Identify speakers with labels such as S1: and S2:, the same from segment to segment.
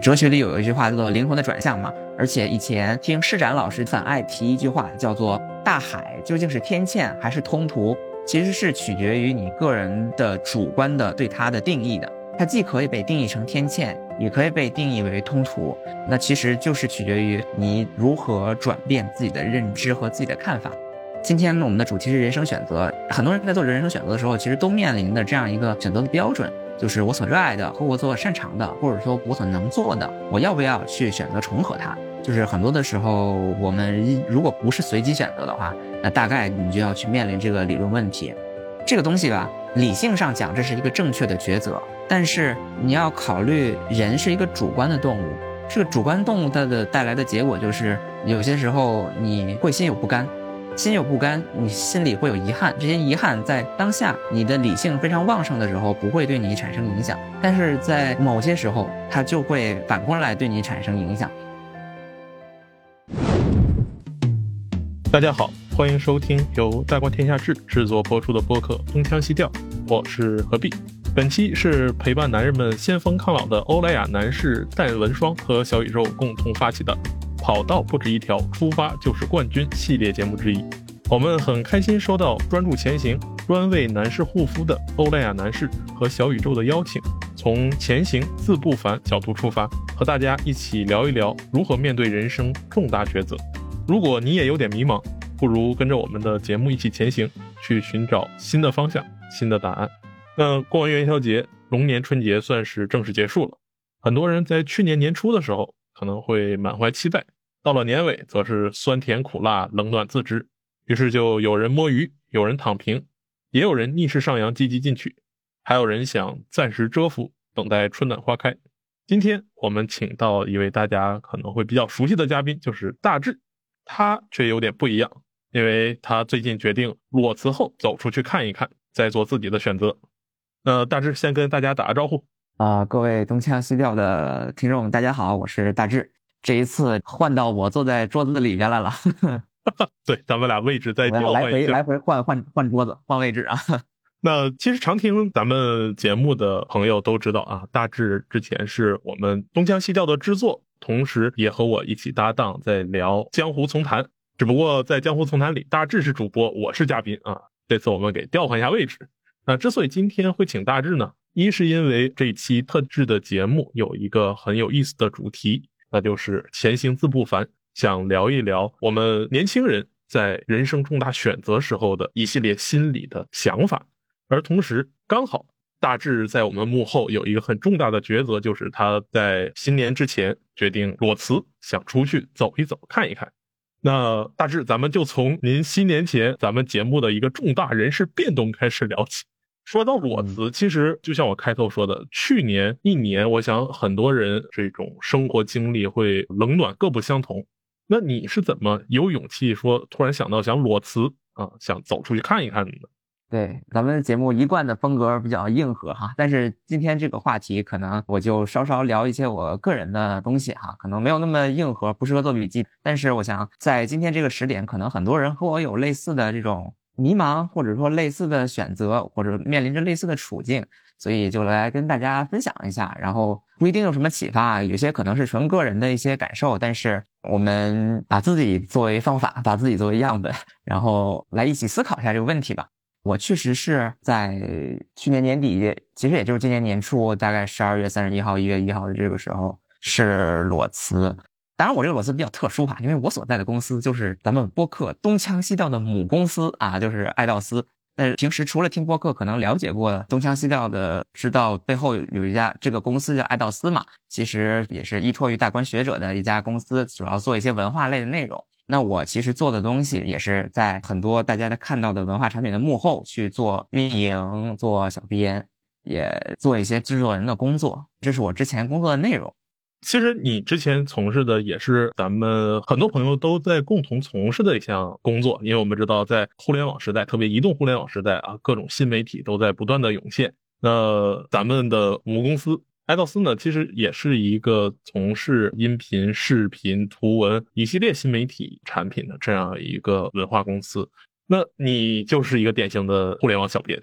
S1: 哲学里有一句话叫做“灵魂的转向”嘛，而且以前听施展老师很爱提一句话，叫做“大海究竟是天堑还是通途”，其实是取决于你个人的主观的对它的定义的。它既可以被定义成天堑，也可以被定义为通途，那其实就是取决于你如何转变自己的认知和自己的看法。今天呢我们的主题是人生选择，很多人在做人生选择的时候，其实都面临的这样一个选择的标准。就是我所热爱的和我所擅长的，或者说我所能做的，我要不要去选择重合它？就是很多的时候，我们如果不是随机选择的话，那大概你就要去面临这个理论问题。这个东西吧，理性上讲这是一个正确的抉择，但是你要考虑人是一个主观的动物，这个主观动物它的带来的结果就是有些时候你会心有不甘。心有不甘，你心里会有遗憾。这些遗憾在当下你的理性非常旺盛的时候，不会对你产生影响；但是在某些时候，它就会反过来对你产生影响。
S2: 大家好，欢迎收听由大观天下志制作播出的播客《东腔西调》，我是何必。本期是陪伴男人们先锋抗老的欧莱雅男士戴文霜和小宇宙共同发起的。跑道不止一条，出发就是冠军系列节目之一。我们很开心收到专注前行、专为男士护肤的欧莱雅男士和小宇宙的邀请，从前行自不凡角度出发，和大家一起聊一聊如何面对人生重大抉择。如果你也有点迷茫，不如跟着我们的节目一起前行，去寻找新的方向、新的答案。那过完元宵节，龙年春节算是正式结束了。很多人在去年年初的时候可能会满怀期待。到了年尾，则是酸甜苦辣冷暖自知，于是就有人摸鱼，有人躺平，也有人逆势上扬积极进取，还有人想暂时蛰伏，等待春暖花开。今天我们请到一位大家可能会比较熟悉的嘉宾，就是大志，他却有点不一样，因为他最近决定裸辞后走出去看一看，再做自己的选择。那大志先跟大家打个招呼
S1: 啊，各位东腔西调的听众，大家好，我是大志。这一次换到我坐在桌子里边来了，
S2: 对，咱们俩位置在调
S1: 来回来回换换换桌子换位置啊。
S2: 那其实常听咱们节目的朋友都知道啊，大志之前是我们东腔西调的制作，同时也和我一起搭档在聊江湖丛谈。只不过在江湖丛谈里，大志是主播，我是嘉宾啊。这次我们给调换一下位置。那之所以今天会请大志呢，一是因为这期特制的节目有一个很有意思的主题。那就是前行自不凡，想聊一聊我们年轻人在人生重大选择时候的一系列心理的想法，而同时刚好大致在我们幕后有一个很重大的抉择，就是他在新年之前决定裸辞，想出去走一走，看一看。那大致咱们就从您新年前咱们节目的一个重大人事变动开始聊起。说到裸辞，其实就像我开头说的，去年一年，我想很多人这种生活经历会冷暖各不相同。那你是怎么有勇气说突然想到想裸辞啊，想走出去看一看的？
S1: 对，咱们节目一贯的风格比较硬核哈，但是今天这个话题可能我就稍稍聊一些我个人的东西哈，可能没有那么硬核，不适合做笔记。但是我想在今天这个时点，可能很多人和我有类似的这种。迷茫，或者说类似的选择，或者面临着类似的处境，所以就来跟大家分享一下。然后不一定有什么启发，有些可能是纯个人的一些感受。但是我们把自己作为方法，把自己作为样本，然后来一起思考一下这个问题吧。我确实是在去年年底，其实也就是今年年初，大概十二月三十一号、一月一号的这个时候是裸辞。当然，我这个裸辞比较特殊哈，因为我所在的公司就是咱们播客东腔西调的母公司啊，就是爱道斯。那平时除了听播客，可能了解过东腔西调的，知道背后有一家这个公司叫爱道斯嘛，其实也是依托于大观学者的一家公司，主要做一些文化类的内容。那我其实做的东西也是在很多大家看到的文化产品的幕后去做运营、做小编，也做一些制作人的工作，这是我之前工作的内容。
S2: 其实你之前从事的也是咱们很多朋友都在共同从事的一项工作，因为我们知道在互联网时代，特别移动互联网时代啊，各种新媒体都在不断的涌现。那咱们的母公司爱道斯呢，其实也是一个从事音频、视频、图文一系列新媒体产品的这样一个文化公司。那你就是一个典型的互联网小编，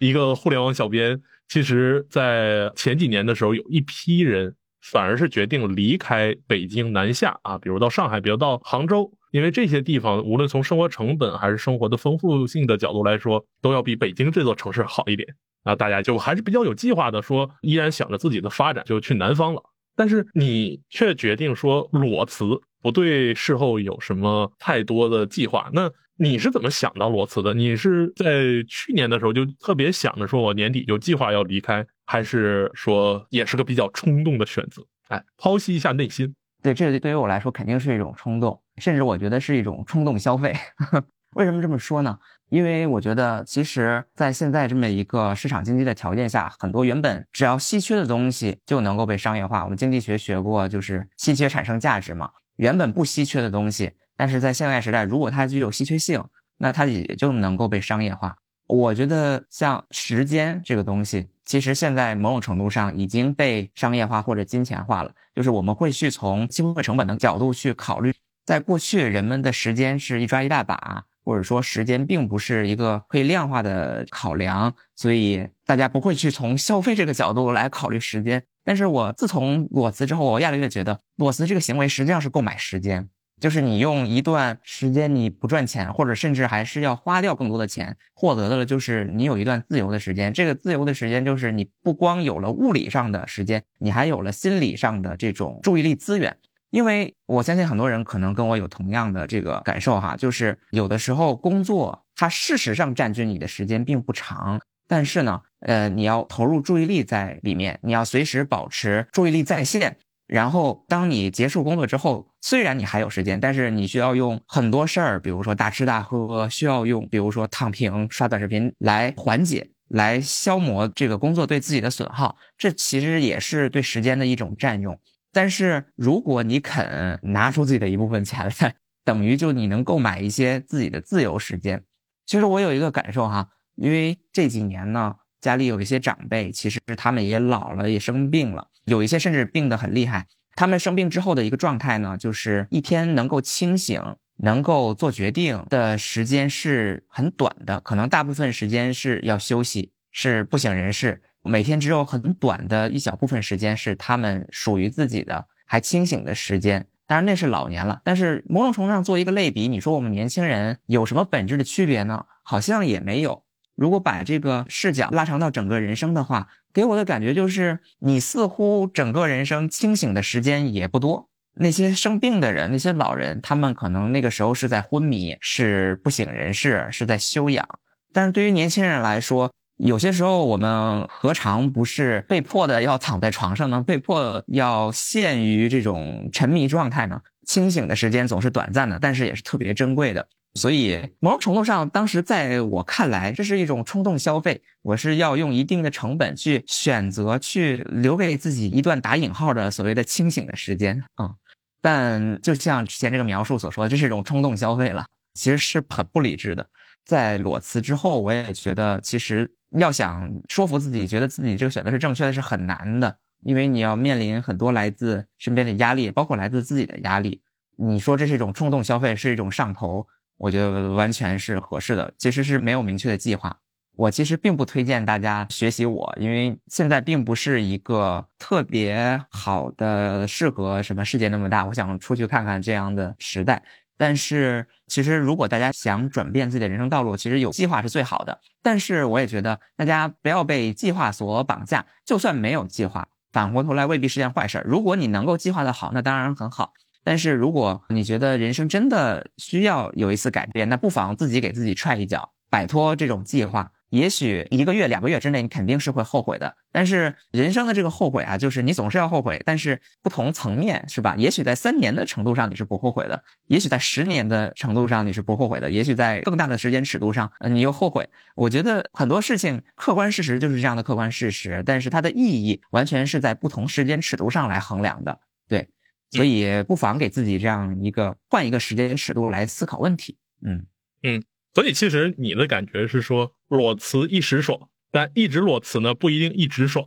S2: 一个互联网小编，其实在前几年的时候，有一批人。反而是决定离开北京南下啊，比如到上海，比如到杭州，因为这些地方无论从生活成本还是生活的丰富性的角度来说，都要比北京这座城市好一点。啊，大家就还是比较有计划的，说依然想着自己的发展，就去南方了。但是你却决定说裸辞，不对事后有什么太多的计划。那你是怎么想到裸辞的？你是在去年的时候就特别想着说，我年底就计划要离开，还是说也是个比较冲动的选择？哎，剖析一下内心。
S1: 对，这对于我来说肯定是一种冲动，甚至我觉得是一种冲动消费。为什么这么说呢？因为我觉得，其实，在现在这么一个市场经济的条件下，很多原本只要稀缺的东西就能够被商业化。我们经济学学过，就是稀缺产生价值嘛。原本不稀缺的东西。但是在现代时代，如果它具有稀缺性，那它也就能够被商业化。我觉得像时间这个东西，其实现在某种程度上已经被商业化或者金钱化了。就是我们会去从机会成本的角度去考虑，在过去人们的时间是一抓一大把，或者说时间并不是一个可以量化的考量，所以大家不会去从消费这个角度来考虑时间。但是我自从裸辞之后，我越来越觉得裸辞这个行为实际上是购买时间。就是你用一段时间你不赚钱，或者甚至还是要花掉更多的钱，获得的就是你有一段自由的时间。这个自由的时间就是你不光有了物理上的时间，你还有了心理上的这种注意力资源。因为我相信很多人可能跟我有同样的这个感受哈，就是有的时候工作它事实上占据你的时间并不长，但是呢，呃，你要投入注意力在里面，你要随时保持注意力在线。然后，当你结束工作之后，虽然你还有时间，但是你需要用很多事儿，比如说大吃大喝，需要用，比如说躺平、刷短视频来缓解、来消磨这个工作对自己的损耗。这其实也是对时间的一种占用。但是，如果你肯拿出自己的一部分钱来，等于就你能购买一些自己的自由时间。其实我有一个感受哈，因为这几年呢，家里有一些长辈，其实他们也老了，也生病了。有一些甚至病得很厉害，他们生病之后的一个状态呢，就是一天能够清醒、能够做决定的时间是很短的，可能大部分时间是要休息，是不省人事。每天只有很短的一小部分时间是他们属于自己的还清醒的时间。当然那是老年了，但是某种程度上做一个类比，你说我们年轻人有什么本质的区别呢？好像也没有。如果把这个视角拉长到整个人生的话，给我的感觉就是，你似乎整个人生清醒的时间也不多。那些生病的人，那些老人，他们可能那个时候是在昏迷，是不省人事，是在休养。但是对于年轻人来说，有些时候我们何尝不是被迫的要躺在床上呢？被迫要陷于这种沉迷状态呢？清醒的时间总是短暂的，但是也是特别珍贵的。所以，某种程度上，当时在我看来，这是一种冲动消费。我是要用一定的成本去选择，去留给自己一段打引号的所谓的清醒的时间啊。但就像之前这个描述所说，这是一种冲动消费了，其实是很不理智的。在裸辞之后，我也觉得，其实要想说服自己，觉得自己这个选择是正确的，是很难的，因为你要面临很多来自身边的压力，包括来自自己的压力。你说这是一种冲动消费，是一种上头。我觉得完全是合适的，其实是没有明确的计划。我其实并不推荐大家学习我，因为现在并不是一个特别好的适合什么世界那么大，我想出去看看这样的时代。但是其实如果大家想转变自己的人生道路，其实有计划是最好的。但是我也觉得大家不要被计划所绑架，就算没有计划，反过头来未必是件坏事。如果你能够计划的好，那当然很好。但是如果你觉得人生真的需要有一次改变，那不妨自己给自己踹一脚，摆脱这种计划。也许一个月、两个月之内，你肯定是会后悔的。但是人生的这个后悔啊，就是你总是要后悔，但是不同层面是吧？也许在三年的程度上你是不后悔的，也许在十年的程度上你是不后悔的，也许在更大的时间尺度上，你又后悔。我觉得很多事情，客观事实就是这样的客观事实，但是它的意义完全是在不同时间尺度上来衡量的。对。所以不妨给自己这样一个换一个时间尺度来思考问题。嗯
S2: 嗯，所以其实你的感觉是说裸辞一时爽，但一直裸辞呢不一定一直爽，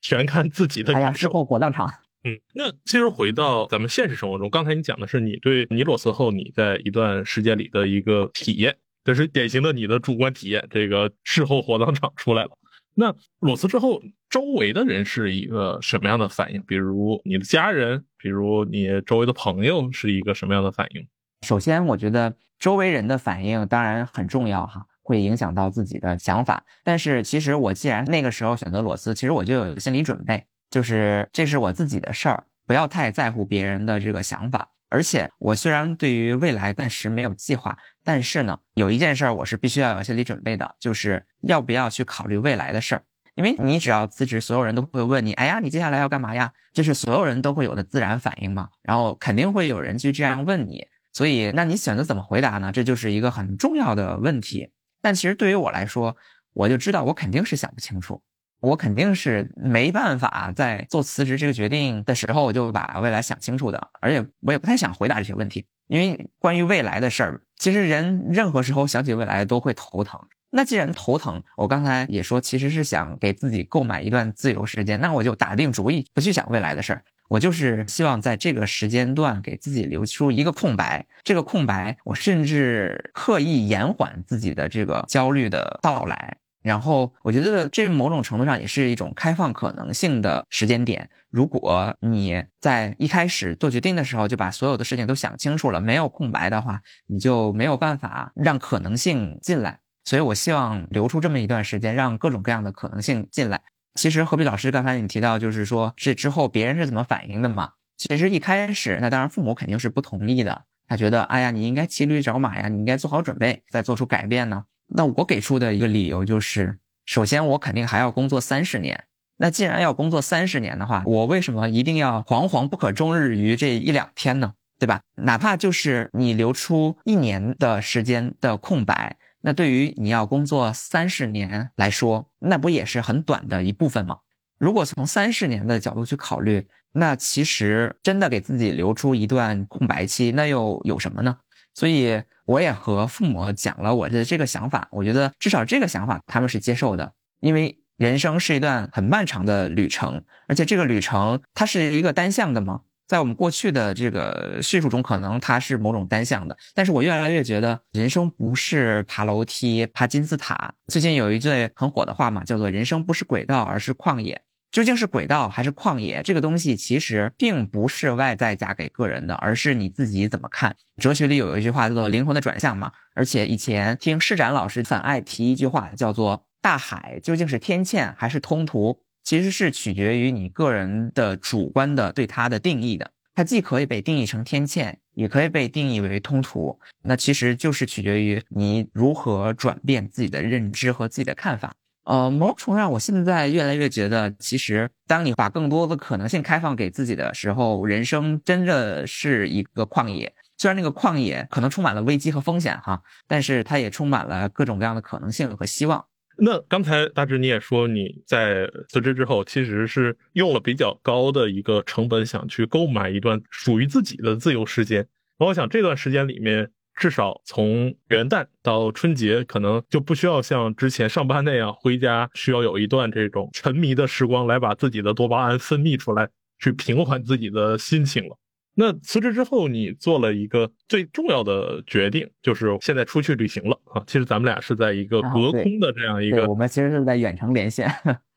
S2: 全看自己的。
S1: 哎呀，事后火葬场。
S2: 嗯，那其实回到咱们现实生活中，刚才你讲的是你对你裸辞后你在一段时间里的一个体验，这是典型的你的主观体验。这个事后火葬场出来了。那裸辞之后，周围的人是一个什么样的反应？比如你的家人，比如你周围的朋友是一个什么样的反应？
S1: 首先，我觉得周围人的反应当然很重要哈，会影响到自己的想法。但是其实我既然那个时候选择裸辞，其实我就有个心理准备，就是这是我自己的事儿，不要太在乎别人的这个想法。而且我虽然对于未来暂时没有计划，但是呢，有一件事我是必须要有心理准备的，就是要不要去考虑未来的事儿。因为你只要辞职，所有人都会问你，哎呀，你接下来要干嘛呀？这是所有人都会有的自然反应嘛。然后肯定会有人去这样问你，所以那你选择怎么回答呢？这就是一个很重要的问题。但其实对于我来说，我就知道我肯定是想不清楚。我肯定是没办法在做辞职这个决定的时候，我就把未来想清楚的，而且我也不太想回答这些问题，因为关于未来的事儿，其实人任何时候想起未来都会头疼。那既然头疼，我刚才也说，其实是想给自己购买一段自由时间，那我就打定主意不去想未来的事儿，我就是希望在这个时间段给自己留出一个空白。这个空白，我甚至刻意延缓自己的这个焦虑的到来。然后我觉得这某种程度上也是一种开放可能性的时间点。如果你在一开始做决定的时候就把所有的事情都想清楚了，没有空白的话，你就没有办法让可能性进来。所以我希望留出这么一段时间，让各种各样的可能性进来。其实何必老师刚才你提到，就是说这之后别人是怎么反应的嘛？其实一开始，那当然父母肯定是不同意的，他觉得，哎呀，你应该骑驴找马呀，你应该做好准备再做出改变呢。那我给出的一个理由就是，首先我肯定还要工作三十年。那既然要工作三十年的话，我为什么一定要惶惶不可终日于这一两天呢？对吧？哪怕就是你留出一年的时间的空白，那对于你要工作三十年来说，那不也是很短的一部分吗？如果从三十年的角度去考虑，那其实真的给自己留出一段空白期，那又有什么呢？所以我也和父母讲了我的这个想法，我觉得至少这个想法他们是接受的，因为人生是一段很漫长的旅程，而且这个旅程它是一个单向的嘛，在我们过去的这个叙述中，可能它是某种单向的，但是我越来越觉得人生不是爬楼梯、爬金字塔。最近有一句很火的话嘛，叫做“人生不是轨道，而是旷野”。究竟是轨道还是旷野？这个东西其实并不是外在嫁给个人的，而是你自己怎么看。哲学里有一句话叫做“灵魂的转向”嘛。而且以前听施展老师很爱提一句话，叫做“大海究竟是天堑还是通途”，其实是取决于你个人的主观的对它的定义的。它既可以被定义成天堑，也可以被定义为通途。那其实就是取决于你如何转变自己的认知和自己的看法。呃，某种程度上，我现在越来越觉得，其实当你把更多的可能性开放给自己的时候，人生真的是一个旷野。虽然那个旷野可能充满了危机和风险哈，但是它也充满了各种各样的可能性和希望。
S2: 那刚才大致你也说，你在辞职之后，其实是用了比较高的一个成本，想去购买一段属于自己的自由时间。那我想这段时间里面。至少从元旦到春节，可能就不需要像之前上班那样回家，需要有一段这种沉迷的时光来把自己的多巴胺分泌出来，去平缓自己的心情了。那辞职之后，你做了一个最重要的决定，就是现在出去旅行了啊。其实咱们俩是在一个隔空的这样一个，
S1: 我们其实是在远程连线，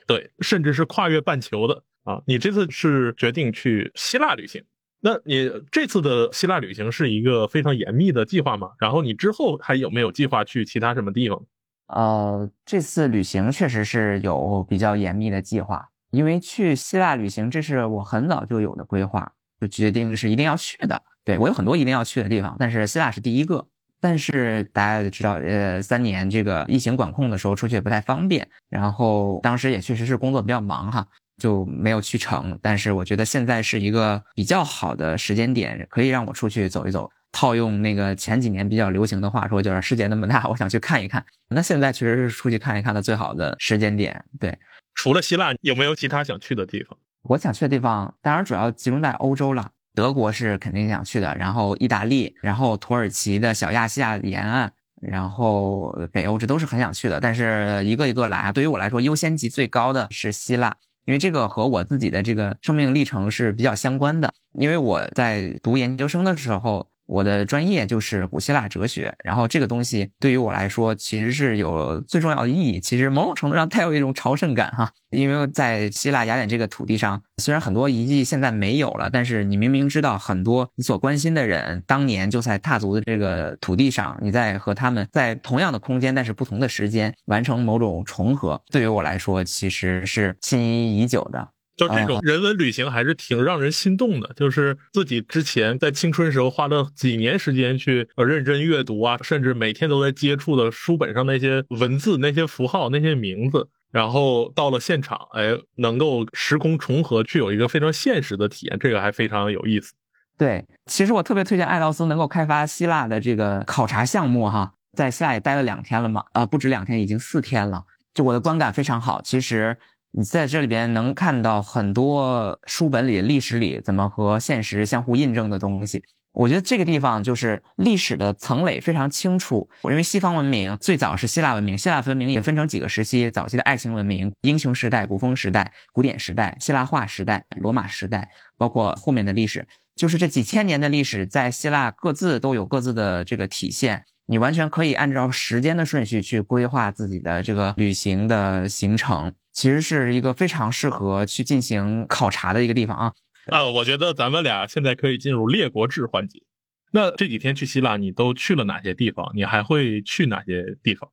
S2: 对，甚至是跨越半球的啊。你这次是决定去希腊旅行。那你这次的希腊旅行是一个非常严密的计划吗？然后你之后还有没有计划去其他什么地方？
S1: 呃，这次旅行确实是有比较严密的计划，因为去希腊旅行这是我很早就有的规划，就决定是一定要去的。对我有很多一定要去的地方，但是希腊是第一个。但是大家也知道，呃，三年这个疫情管控的时候出去也不太方便，然后当时也确实是工作比较忙哈。就没有去成，但是我觉得现在是一个比较好的时间点，可以让我出去走一走。套用那个前几年比较流行的话说，就是世界那么大，我想去看一看。那现在确实是出去看一看的最好的时间点。对，
S2: 除了希腊，有没有其他想去的地方？
S1: 我想去的地方，当然主要集中在欧洲了。德国是肯定想去的，然后意大利，然后土耳其的小亚细亚沿岸，然后北欧，这都是很想去的。但是一个一个来啊，对于我来说，优先级最高的是希腊。因为这个和我自己的这个生命历程是比较相关的。因为我在读研究生的时候，我的专业就是古希腊哲学，然后这个东西对于我来说其实是有最重要的意义。其实某种程度上带有一种朝圣感哈，因为在希腊雅典这个土地上，虽然很多遗迹现在没有了，但是你明明知道很多你所关心的人当年就在踏足的这个土地上，你在和他们在同样的空间，但是不同的时间完成某种重合，对于我来说其实是心仪已久的。
S2: 就这种人文旅行还是挺让人心动的，就是自己之前在青春时候花了几年时间去呃认真阅读啊，甚至每天都在接触的书本上那些文字、那些符号、那些名字，然后到了现场，哎，能够时空重合，去有一个非常现实的体验，这个还非常有意思。
S1: 对，其实我特别推荐艾劳斯能够开发希腊的这个考察项目哈，在希腊也待了两天了嘛，啊，不止两天，已经四天了，就我的观感非常好。其实。你在这里边能看到很多书本里、历史里怎么和现实相互印证的东西。我觉得这个地方就是历史的层垒非常清楚。我认为西方文明最早是希腊文明，希腊文明也分成几个时期：早期的爱情文明、英雄时代、古风时代、古典时代、希腊化时代、罗马时代，包括后面的历史，就是这几千年的历史，在希腊各自都有各自的这个体现。你完全可以按照时间的顺序去规划自己的这个旅行的行程。其实是一个非常适合去进行考察的一个地方啊！
S2: 啊，我觉得咱们俩现在可以进入列国志环节。那这几天去希腊，你都去了哪些地方？你还会去哪些地方？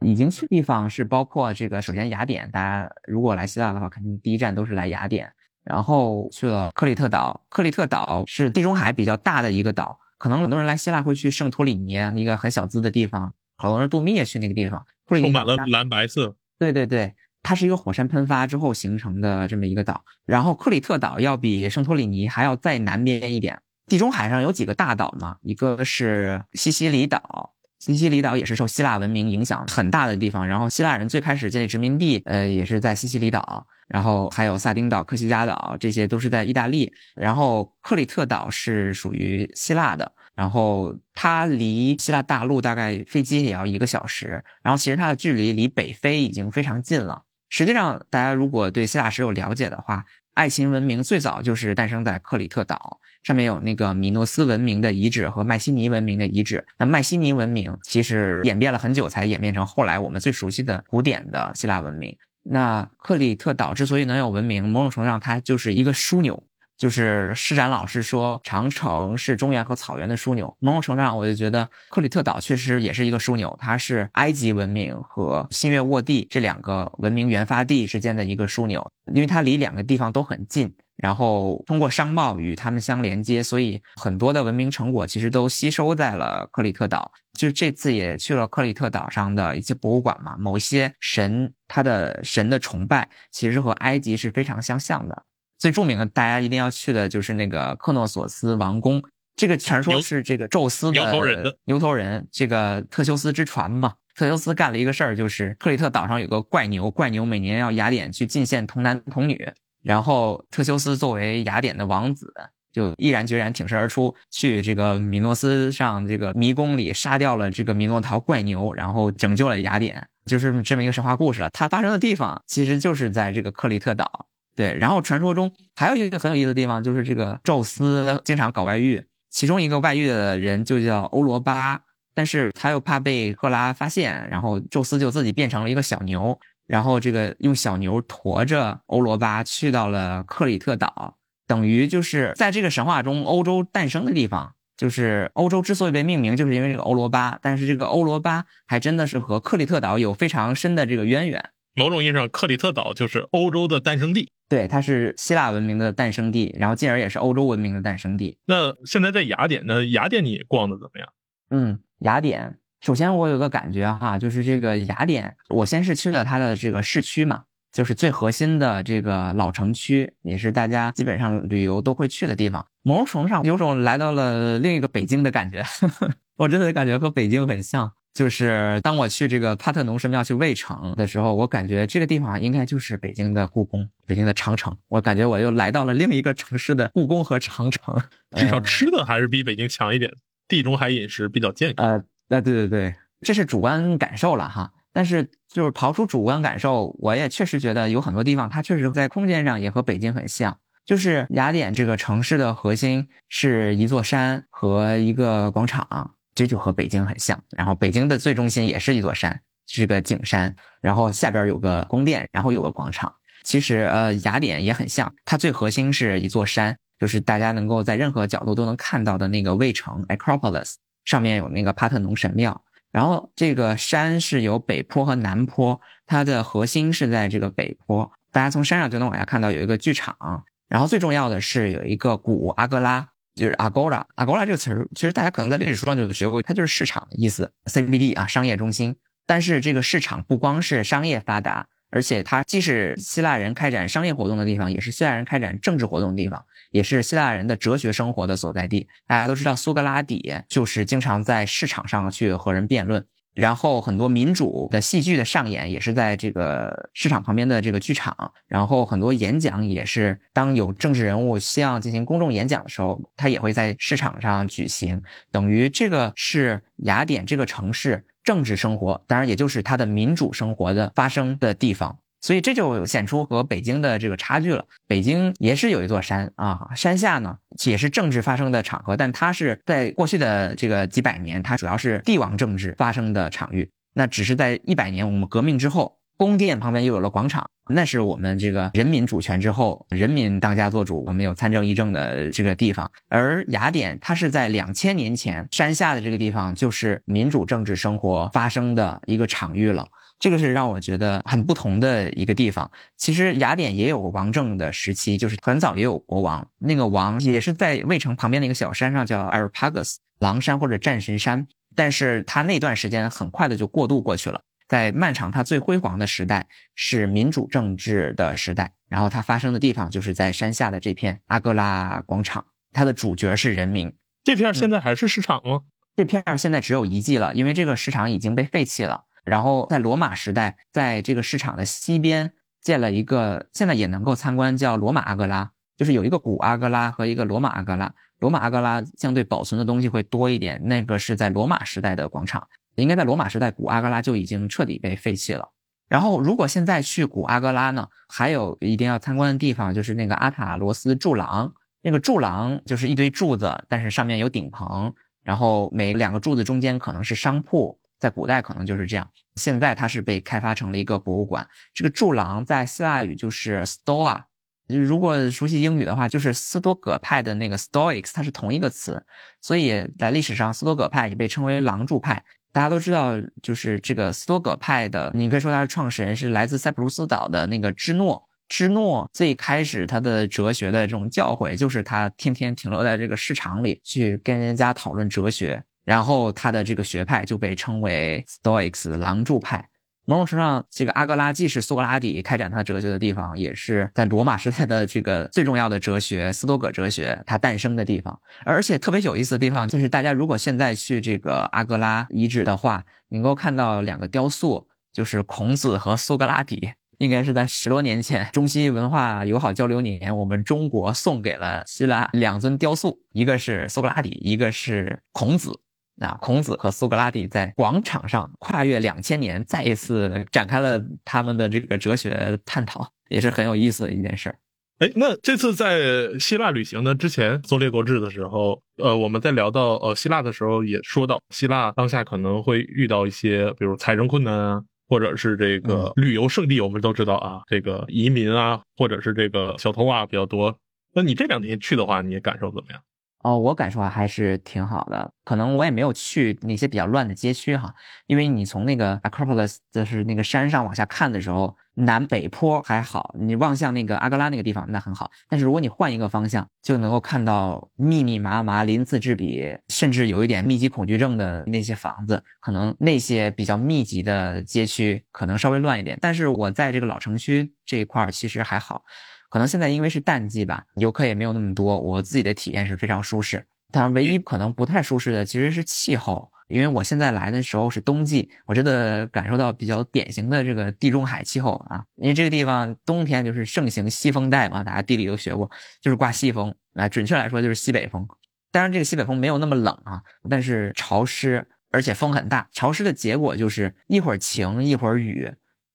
S1: 已经去地方是包括这个，首先雅典，大家如果来希腊的话，肯定第一站都是来雅典。然后去了克里特岛，克里特岛是地中海比较大的一个岛，可能很多人来希腊会去圣托里尼，一个很小资的地方，好多人度蜜也去那个地方，
S2: 充满了蓝白色。
S1: 对对对。它是一个火山喷发之后形成的这么一个岛，然后克里特岛要比圣托里尼还要再南边一点。地中海上有几个大岛嘛？一个是西西里岛，西西里岛也是受希腊文明影响很大的地方。然后希腊人最开始建立殖民地，呃，也是在西西里岛。然后还有萨丁岛、科西嘉岛，这些都是在意大利。然后克里特岛是属于希腊的，然后它离希腊大陆大概飞机也要一个小时。然后其实它的距离离北非已经非常近了。实际上，大家如果对希腊史有了解的话，爱琴文明最早就是诞生在克里特岛，上面有那个米诺斯文明的遗址和迈锡尼文明的遗址。那迈锡尼文明其实演变了很久，才演变成后来我们最熟悉的古典的希腊文明。那克里特岛之所以能有文明，某种程度上它就是一个枢纽。就是施展老师说，长城是中原和草原的枢纽。某种程度上，我就觉得克里特岛确实也是一个枢纽，它是埃及文明和新月沃地这两个文明原发地之间的一个枢纽，因为它离两个地方都很近，然后通过商贸与它们相连接，所以很多的文明成果其实都吸收在了克里特岛。就这次也去了克里特岛上的一些博物馆嘛，某些神他的神的崇拜其实和埃及是非常相像的。最著名的，大家一定要去的就是那个克诺索斯王宫。这个传说是这个宙斯的
S2: 牛头人，
S1: 牛头人这个特修斯之船嘛。特修斯干了一个事儿，就是克里特岛上有个怪牛，怪牛每年要雅典去进献童男童女，然后特修斯作为雅典的王子，就毅然决然挺身而出，去这个米诺斯上这个迷宫里杀掉了这个米诺陶怪牛，然后拯救了雅典，就是这么一个神话故事了。它发生的地方其实就是在这个克里特岛。对，然后传说中还有一个很有意思的地方，就是这个宙斯经常搞外遇，其中一个外遇的人就叫欧罗巴，但是他又怕被赫拉发现，然后宙斯就自己变成了一个小牛，然后这个用小牛驮着欧罗巴去到了克里特岛，等于就是在这个神话中欧洲诞生的地方，就是欧洲之所以被命名，就是因为这个欧罗巴，但是这个欧罗巴还真的是和克里特岛有非常深的这个渊源。
S2: 某种意义上，克里特岛就是欧洲的诞生地。
S1: 对，它是希腊文明的诞生地，然后进而也是欧洲文明的诞生地。
S2: 那现在在雅典呢？雅典你逛的怎么样？
S1: 嗯，雅典，首先我有个感觉哈，就是这个雅典，我先是去了它的这个市区嘛，就是最核心的这个老城区，也是大家基本上旅游都会去的地方。某种程度上，有种来到了另一个北京的感觉，我真的感觉和北京很像。就是当我去这个帕特农神庙去卫城的时候，我感觉这个地方应该就是北京的故宫，北京的长城。我感觉我又来到了另一个城市的故宫和长城。
S2: 至少吃的还是比北京强一点，地中海饮食比较健康。
S1: 呃，那对对对，这是主观感受了哈。但是就是刨出主观感受，我也确实觉得有很多地方它确实在空间上也和北京很像。就是雅典这个城市的核心是一座山和一个广场，这就和北京很像。然后北京的最中心也是一座山，是个景山，然后下边有个宫殿，然后有个广场。其实呃，雅典也很像，它最核心是一座山，就是大家能够在任何角度都能看到的那个卫城 Acropolis，上面有那个帕特农神庙。然后这个山是有北坡和南坡，它的核心是在这个北坡。大家从山上就能往下看到有一个剧场。然后最重要的是有一个古阿格拉，就是 agora。agora 这个词儿，其实大家可能在历史书上就学过，它就是市场的意思，CBD 啊，商业中心。但是这个市场不光是商业发达，而且它既是希腊人开展商业活动的地方，也是希腊人开展政治活动的地方。也是希腊人的哲学生活的所在地。大家都知道，苏格拉底就是经常在市场上去和人辩论。然后很多民主的戏剧的上演也是在这个市场旁边的这个剧场。然后很多演讲也是当有政治人物希望进行公众演讲的时候，他也会在市场上举行。等于这个是雅典这个城市政治生活，当然也就是它的民主生活的发生的地方。所以这就显出和北京的这个差距了。北京也是有一座山啊，山下呢也是政治发生的场合，但它是在过去的这个几百年，它主要是帝王政治发生的场域。那只是在一百年我们革命之后，宫殿旁边又有了广场，那是我们这个人民主权之后，人民当家作主，我们有参政议政的这个地方。而雅典它是在两千年前，山下的这个地方就是民主政治生活发生的一个场域了。这个是让我觉得很不同的一个地方。其实雅典也有王政的时期，就是很早也有国王。那个王也是在卫城旁边的一个小山上，叫 Areopagus 狼山或者战神山。但是他那段时间很快的就过渡过去了。在漫长他最辉煌的时代是民主政治的时代，然后它发生的地方就是在山下的这片阿格拉广场，它的主角是人民。
S2: 这片现在还是市场吗？
S1: 这片现在只有遗迹了，因为这个市场已经被废弃了。然后在罗马时代，在这个市场的西边建了一个，现在也能够参观，叫罗马阿格拉，就是有一个古阿格拉和一个罗马阿格拉。罗马阿格拉相对保存的东西会多一点，那个是在罗马时代的广场，应该在罗马时代古阿格拉就已经彻底被废弃了。然后如果现在去古阿格拉呢，还有一定要参观的地方就是那个阿塔罗斯柱廊，那个柱廊就是一堆柱子，但是上面有顶棚，然后每两个柱子中间可能是商铺。在古代可能就是这样，现在它是被开发成了一个博物馆。这个柱廊在希腊语就是 stoa，如果熟悉英语的话，就是斯多葛派的那个 stoics，它是同一个词。所以在历史上，斯多葛派也被称为廊柱派。大家都知道，就是这个斯多葛派的，你可以说他的创始人是来自塞浦路斯岛的那个芝诺。芝诺最开始他的哲学的这种教诲，就是他天天停留在这个市场里去跟人家讨论哲学。然后他的这个学派就被称为 Stoics 狼柱派。某种程度上，这个阿格拉既是苏格拉底开展他哲学的地方，也是在罗马时代的这个最重要的哲学斯多葛哲学它诞生的地方。而且特别有意思的地方就是，大家如果现在去这个阿格拉遗址的话，能够看到两个雕塑，就是孔子和苏格拉底。应该是在十多年前，中西文化友好交流年，我们中国送给了希腊两尊雕塑，一个是苏格拉底，一个是孔子。那孔子和苏格拉底在广场上跨越两千年，再一次展开了他们的这个哲学探讨，也是很有意思的一件事儿。
S2: 哎，那这次在希腊旅行呢之前做列国志的时候，呃，我们在聊到呃希腊的时候，也说到希腊当下可能会遇到一些，比如财政困难啊，或者是这个旅游胜地，我们都知道啊，这个移民啊，或者是这个小偷啊比较多。那你这两天去的话，你感受怎么样？
S1: 哦，我感受还是挺好的。可能我也没有去那些比较乱的街区哈，因为你从那个 Acropolis 就是那个山上往下看的时候，南北坡还好，你望向那个阿格拉那个地方那很好。但是如果你换一个方向，就能够看到密密麻麻、鳞次栉比，甚至有一点密集恐惧症的那些房子。可能那些比较密集的街区可能稍微乱一点，但是我在这个老城区这一块其实还好。可能现在因为是淡季吧，游客也没有那么多。我自己的体验是非常舒适。但唯一可能不太舒适的其实是气候，因为我现在来的时候是冬季，我真的感受到比较典型的这个地中海气候啊。因为这个地方冬天就是盛行西风带嘛，大家地理都学过，就是刮西风啊。准确来说就是西北风。当然这个西北风没有那么冷啊，但是潮湿，而且风很大。潮湿的结果就是一会儿晴一会儿雨，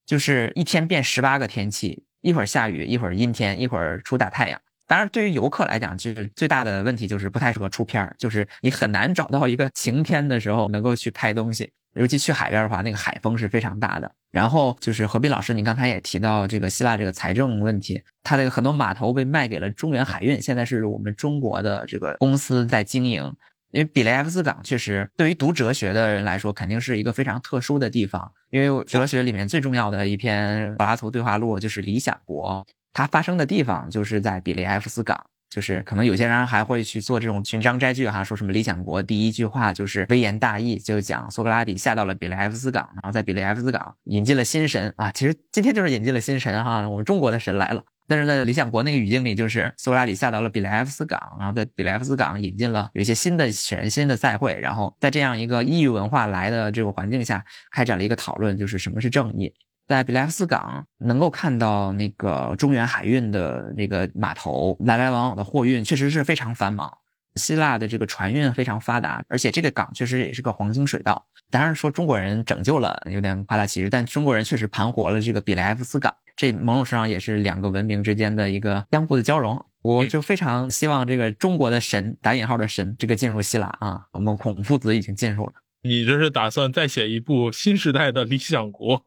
S1: 就是一天变十八个天气。一会儿下雨，一会儿阴天，一会儿出大太阳。当然，对于游客来讲，就是最大的问题就是不太适合出片儿，就是你很难找到一个晴天的时候能够去拍东西。尤其去海边的话，那个海风是非常大的。然后就是何斌老师，你刚才也提到这个希腊这个财政问题，它的很多码头被卖给了中原海运，现在是我们中国的这个公司在经营。因为比雷埃夫斯港确实对于读哲学的人来说，肯定是一个非常特殊的地方。因为哲学里面最重要的一篇柏拉图对话录就是《理想国》。它发生的地方就是在比雷埃夫斯港，就是可能有些人还会去做这种群章摘句哈，说什么《理想国》第一句话就是微言大义，就讲苏格拉底下到了比雷埃夫斯港，然后在比雷埃夫斯港引进了新神啊，其实今天就是引进了新神哈，我们中国的神来了。但是在《理想国》那个语境里，就是苏格拉底下到了比雷埃夫斯港，然后在比雷埃夫斯港引进了有一些新的神、新的赛会，然后在这样一个异域文化来的这个环境下，开展了一个讨论，就是什么是正义。在比莱夫斯港能够看到那个中原海运的那个码头来来往往的货运，确实是非常繁忙。希腊的这个船运非常发达，而且这个港确实也是个黄金水道。当然说中国人拯救了有点夸大其词，但中国人确实盘活了这个比莱夫斯港。这某种程度上也是两个文明之间的一个相互的交融。我就非常希望这个中国的神打引号的神这个进入希腊啊，我们孔夫子已经进入了。
S2: 你这是打算再写一部新时代的理想国？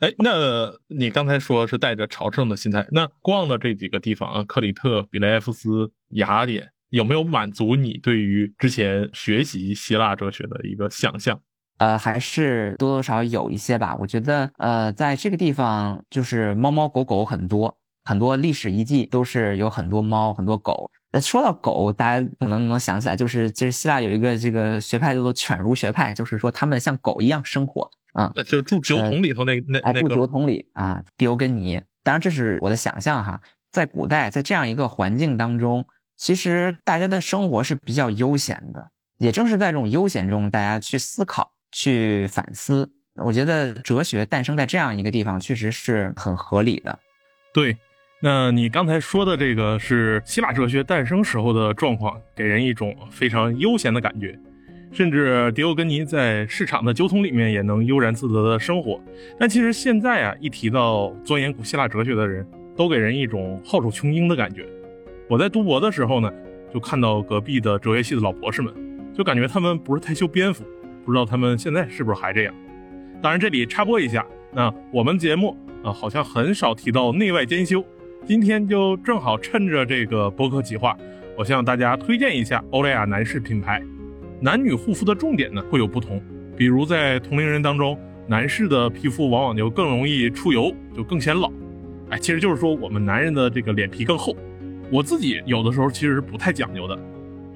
S2: 哎，那你刚才说是带着朝圣的心态，那逛的这几个地方啊，克里特、比雷埃夫斯、雅典，有没有满足你对于之前学习希腊哲学的一个想象？
S1: 呃，还是多多少有一些吧。我觉得，呃，在这个地方就是猫猫狗狗很多，很多历史遗迹都是有很多猫很多狗。呃，说到狗，大家可能能想起来，就是就是希腊有一个这个学派叫做犬儒学派，就是说他们像狗一样生活。啊，
S2: 就住酒桶里头那那那
S1: 个，住酒桶里啊，迪欧根尼。当然这是我的想象哈，在古代，在这样一个环境当中，其实大家的生活是比较悠闲的。也正是在这种悠闲中，大家去思考、去反思。我觉得哲学诞生在这样一个地方，确实是很合理的。
S2: 对，那你刚才说的这个是希腊哲学诞生时候的状况，给人一种非常悠闲的感觉。甚至迪欧根尼在市场的酒桶里面也能悠然自得的生活，但其实现在啊，一提到钻研古希腊哲学的人，都给人一种好处穷经的感觉。我在读博的时候呢，就看到隔壁的哲学系的老博士们，就感觉他们不是太修边幅，不知道他们现在是不是还这样。当然，这里插播一下，那我们节目啊，好像很少提到内外兼修，今天就正好趁着这个播客计划，我向大家推荐一下欧莱雅男士品牌。男女护肤的重点呢会有不同，比如在同龄人当中，男士的皮肤往往就更容易出油，就更显老。哎，其实就是说我们男人的这个脸皮更厚。我自己有的时候其实是不太讲究的，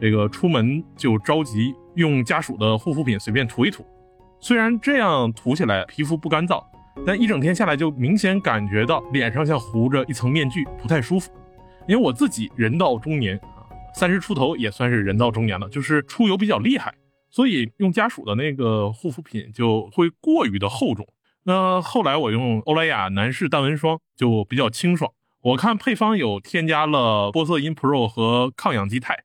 S2: 这个出门就着急用家属的护肤品随便涂一涂，虽然这样涂起来皮肤不干燥，但一整天下来就明显感觉到脸上像糊着一层面具，不太舒服。因为我自己人到中年。三十出头也算是人到中年了，就是出油比较厉害，所以用家属的那个护肤品就会过于的厚重。那后来我用欧莱雅男士淡纹霜就比较清爽。我看配方有添加了玻色因 Pro 和抗氧基肽，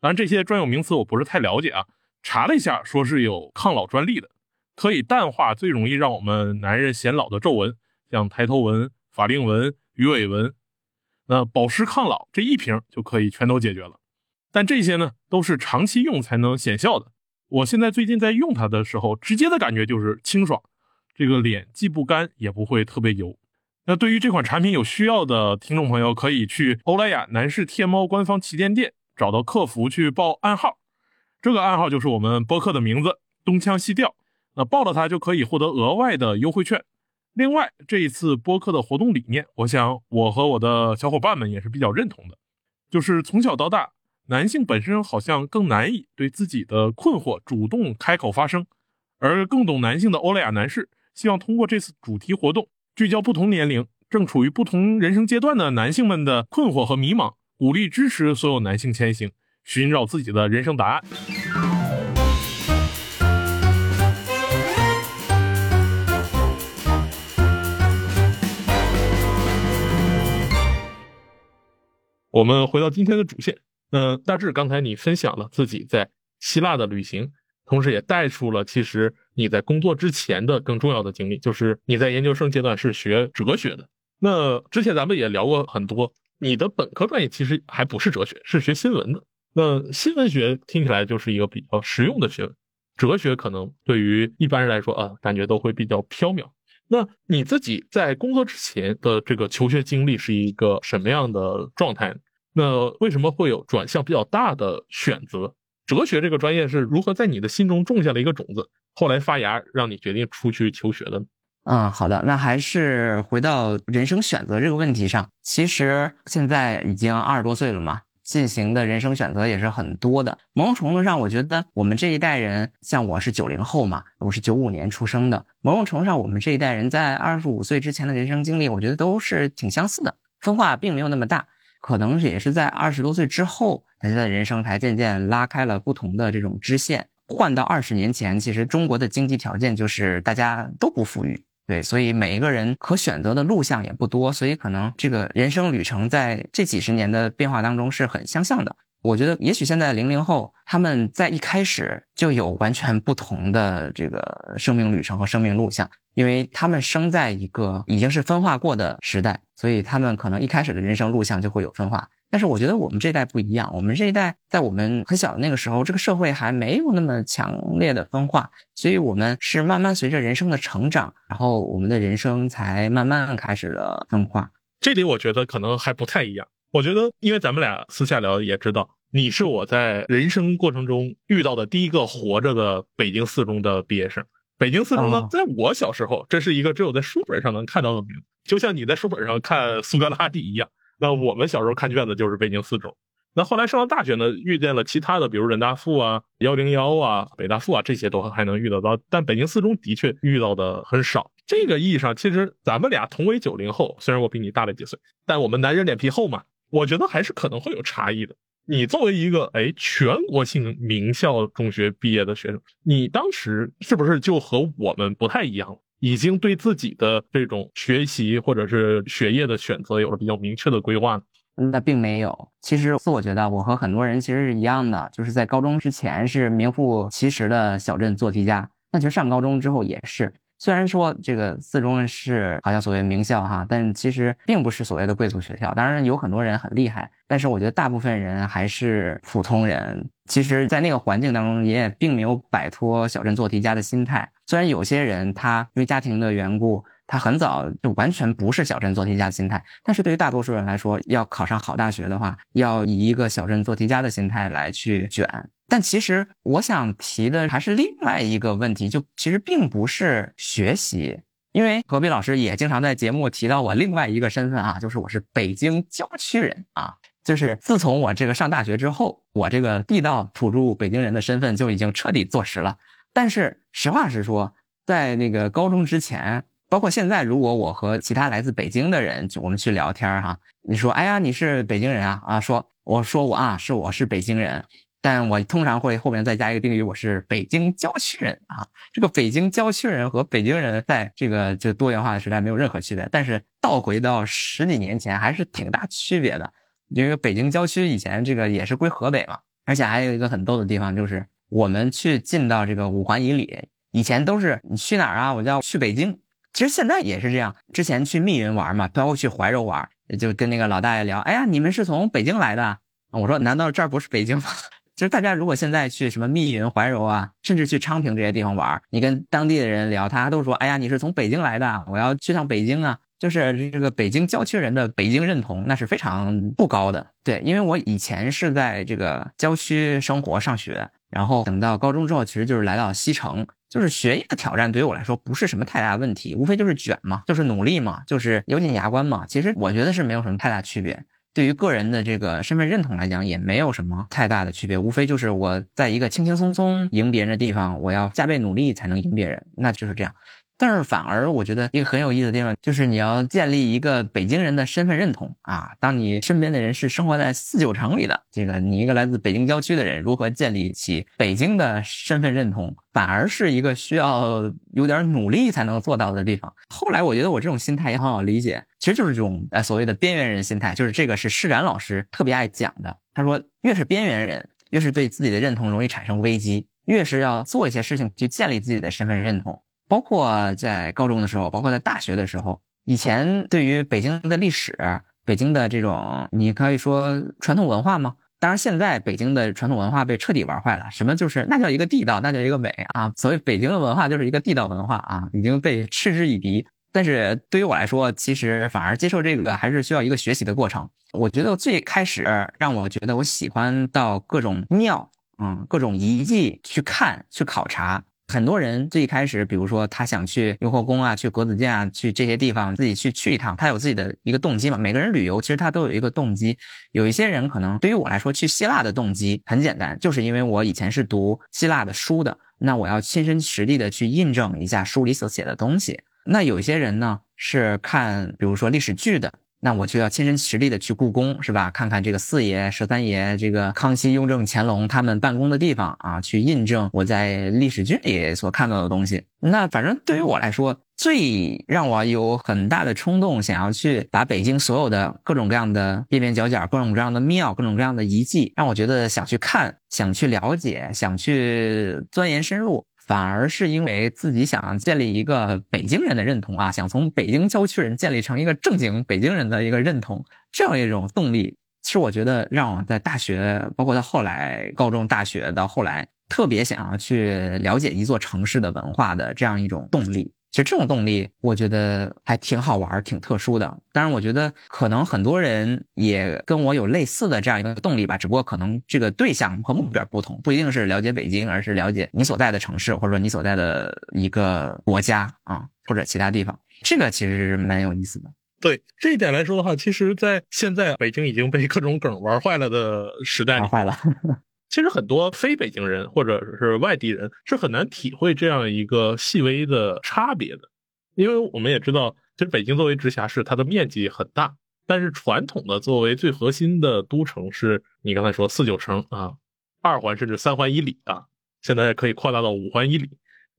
S2: 当然这些专有名词我不是太了解啊。查了一下，说是有抗老专利的，可以淡化最容易让我们男人显老的皱纹，像抬头纹、法令纹、鱼尾纹。那保湿抗老这一瓶就可以全都解决了。但这些呢，都是长期用才能显效的。我现在最近在用它的时候，直接的感觉就是清爽，这个脸既不干也不会特别油。那对于这款产品有需要的听众朋友，可以去欧莱雅男士天猫官方旗舰店找到客服去报暗号，这个暗号就是我们播客的名字“东腔西调”。那报了它就可以获得额外的优惠券。另外，这一次播客的活动理念，我想我和我的小伙伴们也是比较认同的，就是从小到大。男性本身好像更难以对自己的困惑主动开口发声，而更懂男性的欧莱雅男士希望通过这次主题活动，聚焦不同年龄、正处于不同人生阶段的男性们的困惑和迷茫，鼓励支持所有男性前行，寻找自己的人生答案。我们回到今天的主线。嗯，大致刚才你分享了自己在希腊的旅行，同时也带出了其实你在工作之前的更重要的经历，就是你在研究生阶段是学哲学的。那之前咱们也聊过很多，你的本科专业其实还不是哲学，是学新闻的。那新闻学听起来就是一个比较实用的学问，哲学可能对于一般人来说啊，感觉都会比较缥缈。那你自己在工作之前的这个求学经历是一个什么样的状态？那为什么会有转向比较大的选择？哲学这个专业是如何在你的心中种下了一个种子，后来发芽，让你决定出去求学的？
S1: 嗯，好的，那还是回到人生选择这个问题上。其实现在已经二十多岁了嘛，进行的人生选择也是很多的。某种程度上，我觉得我们这一代人，像我是九零后嘛，我是九五年出生的。某种程度上，我们这一代人在二十五岁之前的人生经历，我觉得都是挺相似的，分化并没有那么大。可能也是在二十多岁之后，大家的人生才渐渐拉开了不同的这种支线。换到二十年前，其实中国的经济条件就是大家都不富裕，对，所以每一个人可选择的路向也不多，所以可能这个人生旅程在这几十年的变化当中是很相像的。我觉得，也许现在零零后他们在一开始就有完全不同的这个生命旅程和生命路向，因为他们生在一个已经是分化过的时代，所以他们可能一开始的人生路向就会有分化。但是我觉得我们这一代不一样，我们这一代在我们很小的那个时候，这个社会还没有那么强烈的分化，所以我们是慢慢随着人生的成长，然后我们的人生才慢慢开始了分化。
S2: 这里我觉得可能还不太一样。我觉得，因为咱们俩私下聊也知道，你是我在人生过程中遇到的第一个活着的北京四中的毕业生。北京四中呢，在我小时候，这是一个只有在书本上能看到的名字，就像你在书本上看苏格拉底一样。那我们小时候看卷子就是北京四中。那后来上了大学呢，遇见了其他的，比如人大附啊、幺零幺啊、北大附啊，这些都还能遇得到。但北京四中的确遇到的很少。这个意义上，其实咱们俩同为九零后，虽然我比你大了几岁，但我们男人脸皮厚嘛。我觉得还是可能会有差异的。你作为一个哎全国性名校中学毕业的学生，你当时是不是就和我们不太一样？已经对自己的这种学习或者是学业的选择有了比较明确的规划？
S1: 那并没有。其实自我觉得我和很多人其实是一样的，就是在高中之前是名副其实的小镇做题家，那其实上高中之后也是。虽然说这个四中是好像所谓名校哈，但其实并不是所谓的贵族学校。当然有很多人很厉害，但是我觉得大部分人还是普通人。其实，在那个环境当中，也并没有摆脱小镇做题家的心态。虽然有些人他因为家庭的缘故，他很早就完全不是小镇做题家的心态，但是对于大多数人来说，要考上好大学的话，要以一个小镇做题家的心态来去卷。但其实我想提的还是另外一个问题，就其实并不是学习，因为何必老师也经常在节目提到我另外一个身份啊，就是我是北京郊区人啊，就是自从我这个上大学之后，我这个地道土著北京人的身份就已经彻底坐实了。但是实话实说，在那个高中之前，包括现在，如果我和其他来自北京的人，我们去聊天哈，你说，哎呀，你是北京人啊啊，说我说我啊，是我是北京人。但我通常会后面再加一个定语，我是北京郊区人啊。这个北京郊区人和北京人在这个就多元化的时代没有任何区别，但是倒回到十几年前还是挺大区别的。因为北京郊区以前这个也是归河北嘛，而且还有一个很逗的地方，就是我们去进到这个五环以里，以前都是你去哪儿啊？我叫去北京。其实现在也是这样，之前去密云玩嘛，包括去怀柔玩，就跟那个老大爷聊，哎呀，你们是从北京来的？我说难道这儿不是北京吗？其实大家如果现在去什么密云、怀柔啊，甚至去昌平这些地方玩，你跟当地的人聊，他都说：“哎呀，你是从北京来的，我要去趟北京啊。”就是这个北京郊区人的北京认同，那是非常不高的。对，因为我以前是在这个郊区生活上学，然后等到高中之后，其实就是来到西城，就是学业的挑战对于我来说不是什么太大问题，无非就是卷嘛，就是努力嘛，就是咬紧牙关嘛。其实我觉得是没有什么太大区别。对于个人的这个身份认同来讲，也没有什么太大的区别，无非就是我在一个轻轻松松赢别人的地方，我要加倍努力才能赢别人，那就是这样。但是反而我觉得一个很有意思的地方，就是你要建立一个北京人的身份认同啊。当你身边的人是生活在四九城里的，这个你一个来自北京郊区的人，如何建立起北京的身份认同，反而是一个需要有点努力才能做到的地方。后来我觉得我这种心态也很好理解，其实就是这种呃所谓的边缘人心态，就是这个是施展老师特别爱讲的。他说，越是边缘人，越是对自己的认同容易产生危机，越是要做一些事情去建立自己的身份认同。包括在高中的时候，包括在大学的时候，以前对于北京的历史，北京的这种，你可以说传统文化吗？当然，现在北京的传统文化被彻底玩坏了。什么就是那叫一个地道，那叫一个美啊！所谓北京的文化就是一个地道文化啊，已经被嗤之以鼻。但是对于我来说，其实反而接受这个还是需要一个学习的过程。我觉得最开始让我觉得我喜欢到各种庙，嗯，各种遗迹去看、去考察。很多人最一开始，比如说他想去雍和宫啊，去国子监啊，去这些地方自己去去一趟，他有自己的一个动机嘛。每个人旅游其实他都有一个动机。有一些人可能对于我来说，去希腊的动机很简单，就是因为我以前是读希腊的书的，那我要亲身实地的去印证一下书里所写的东西。那有些人呢是看，比如说历史剧的。那我就要亲身实地的去故宫，是吧？看看这个四爷、十三爷、这个康熙、雍正、乾隆他们办公的地方啊，去印证我在历史剧里所看到的东西。那反正对于我来说，最让我有很大的冲动，想要去把北京所有的各种各样的边边角角、各种各样的庙、各种各样的遗迹，让我觉得想去看、想去了解、想去钻研深入。反而是因为自己想建立一个北京人的认同啊，想从北京郊区人建立成一个正经北京人的一个认同，这样一种动力，是我觉得让我在大学，包括到后来高中、大学到后来，特别想要去了解一座城市的文化的这样一种动力。其实这种动力，我觉得还挺好玩，挺特殊的。当然，我觉得可能很多人也跟我有类似的这样一个动力吧，只不过可能这个对象和目标不同，不一定是了解北京，而是了解你所在的城市，或者说你所在的一个国家啊，或者其他地方。这个其实蛮有意思的。
S2: 对这一点来说的话，其实，在现在北京已经被各种梗玩坏了的时代，
S1: 玩坏了。
S2: 其实很多非北京人或者是外地人是很难体会这样一个细微的差别的，因为我们也知道，其实北京作为直辖市，它的面积很大，但是传统的作为最核心的都城是，你刚才说四九城啊，二环甚至三环以里啊，现在可以扩大到五环以里。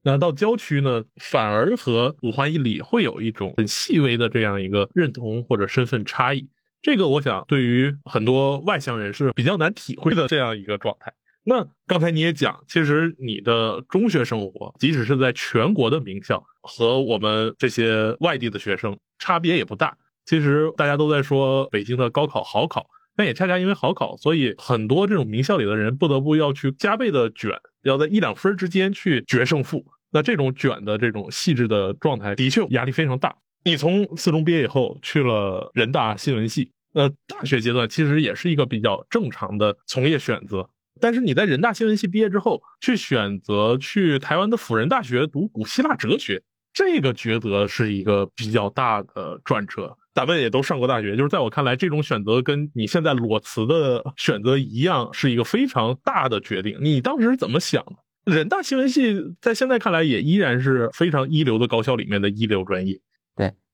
S2: 那到郊区呢，反而和五环以里会有一种很细微的这样一个认同或者身份差异。这个我想对于很多外乡人是比较难体会的这样一个状态。那刚才你也讲，其实你的中学生活，即使是在全国的名校，和我们这些外地的学生差别也不大。其实大家都在说北京的高考好考，但也恰恰因为好考，所以很多这种名校里的人不得不要去加倍的卷，要在一两分之间去决胜负。那这种卷的这种细致的状态，的确压力非常大。你从四中毕业以后去了人大新闻系，呃，大学阶段其实也是一个比较正常的从业选择。但是你在人大新闻系毕业之后，去选择去台湾的辅仁大学读古希腊哲学，这个抉择是一个比较大的转折。咱们也都上过大学，就是在我看来，这种选择跟你现在裸辞的选择一样，是一个非常大的决定。你当时怎么想的？人大新闻系在现在看来也依然是非常一流的高校里面的一流专业。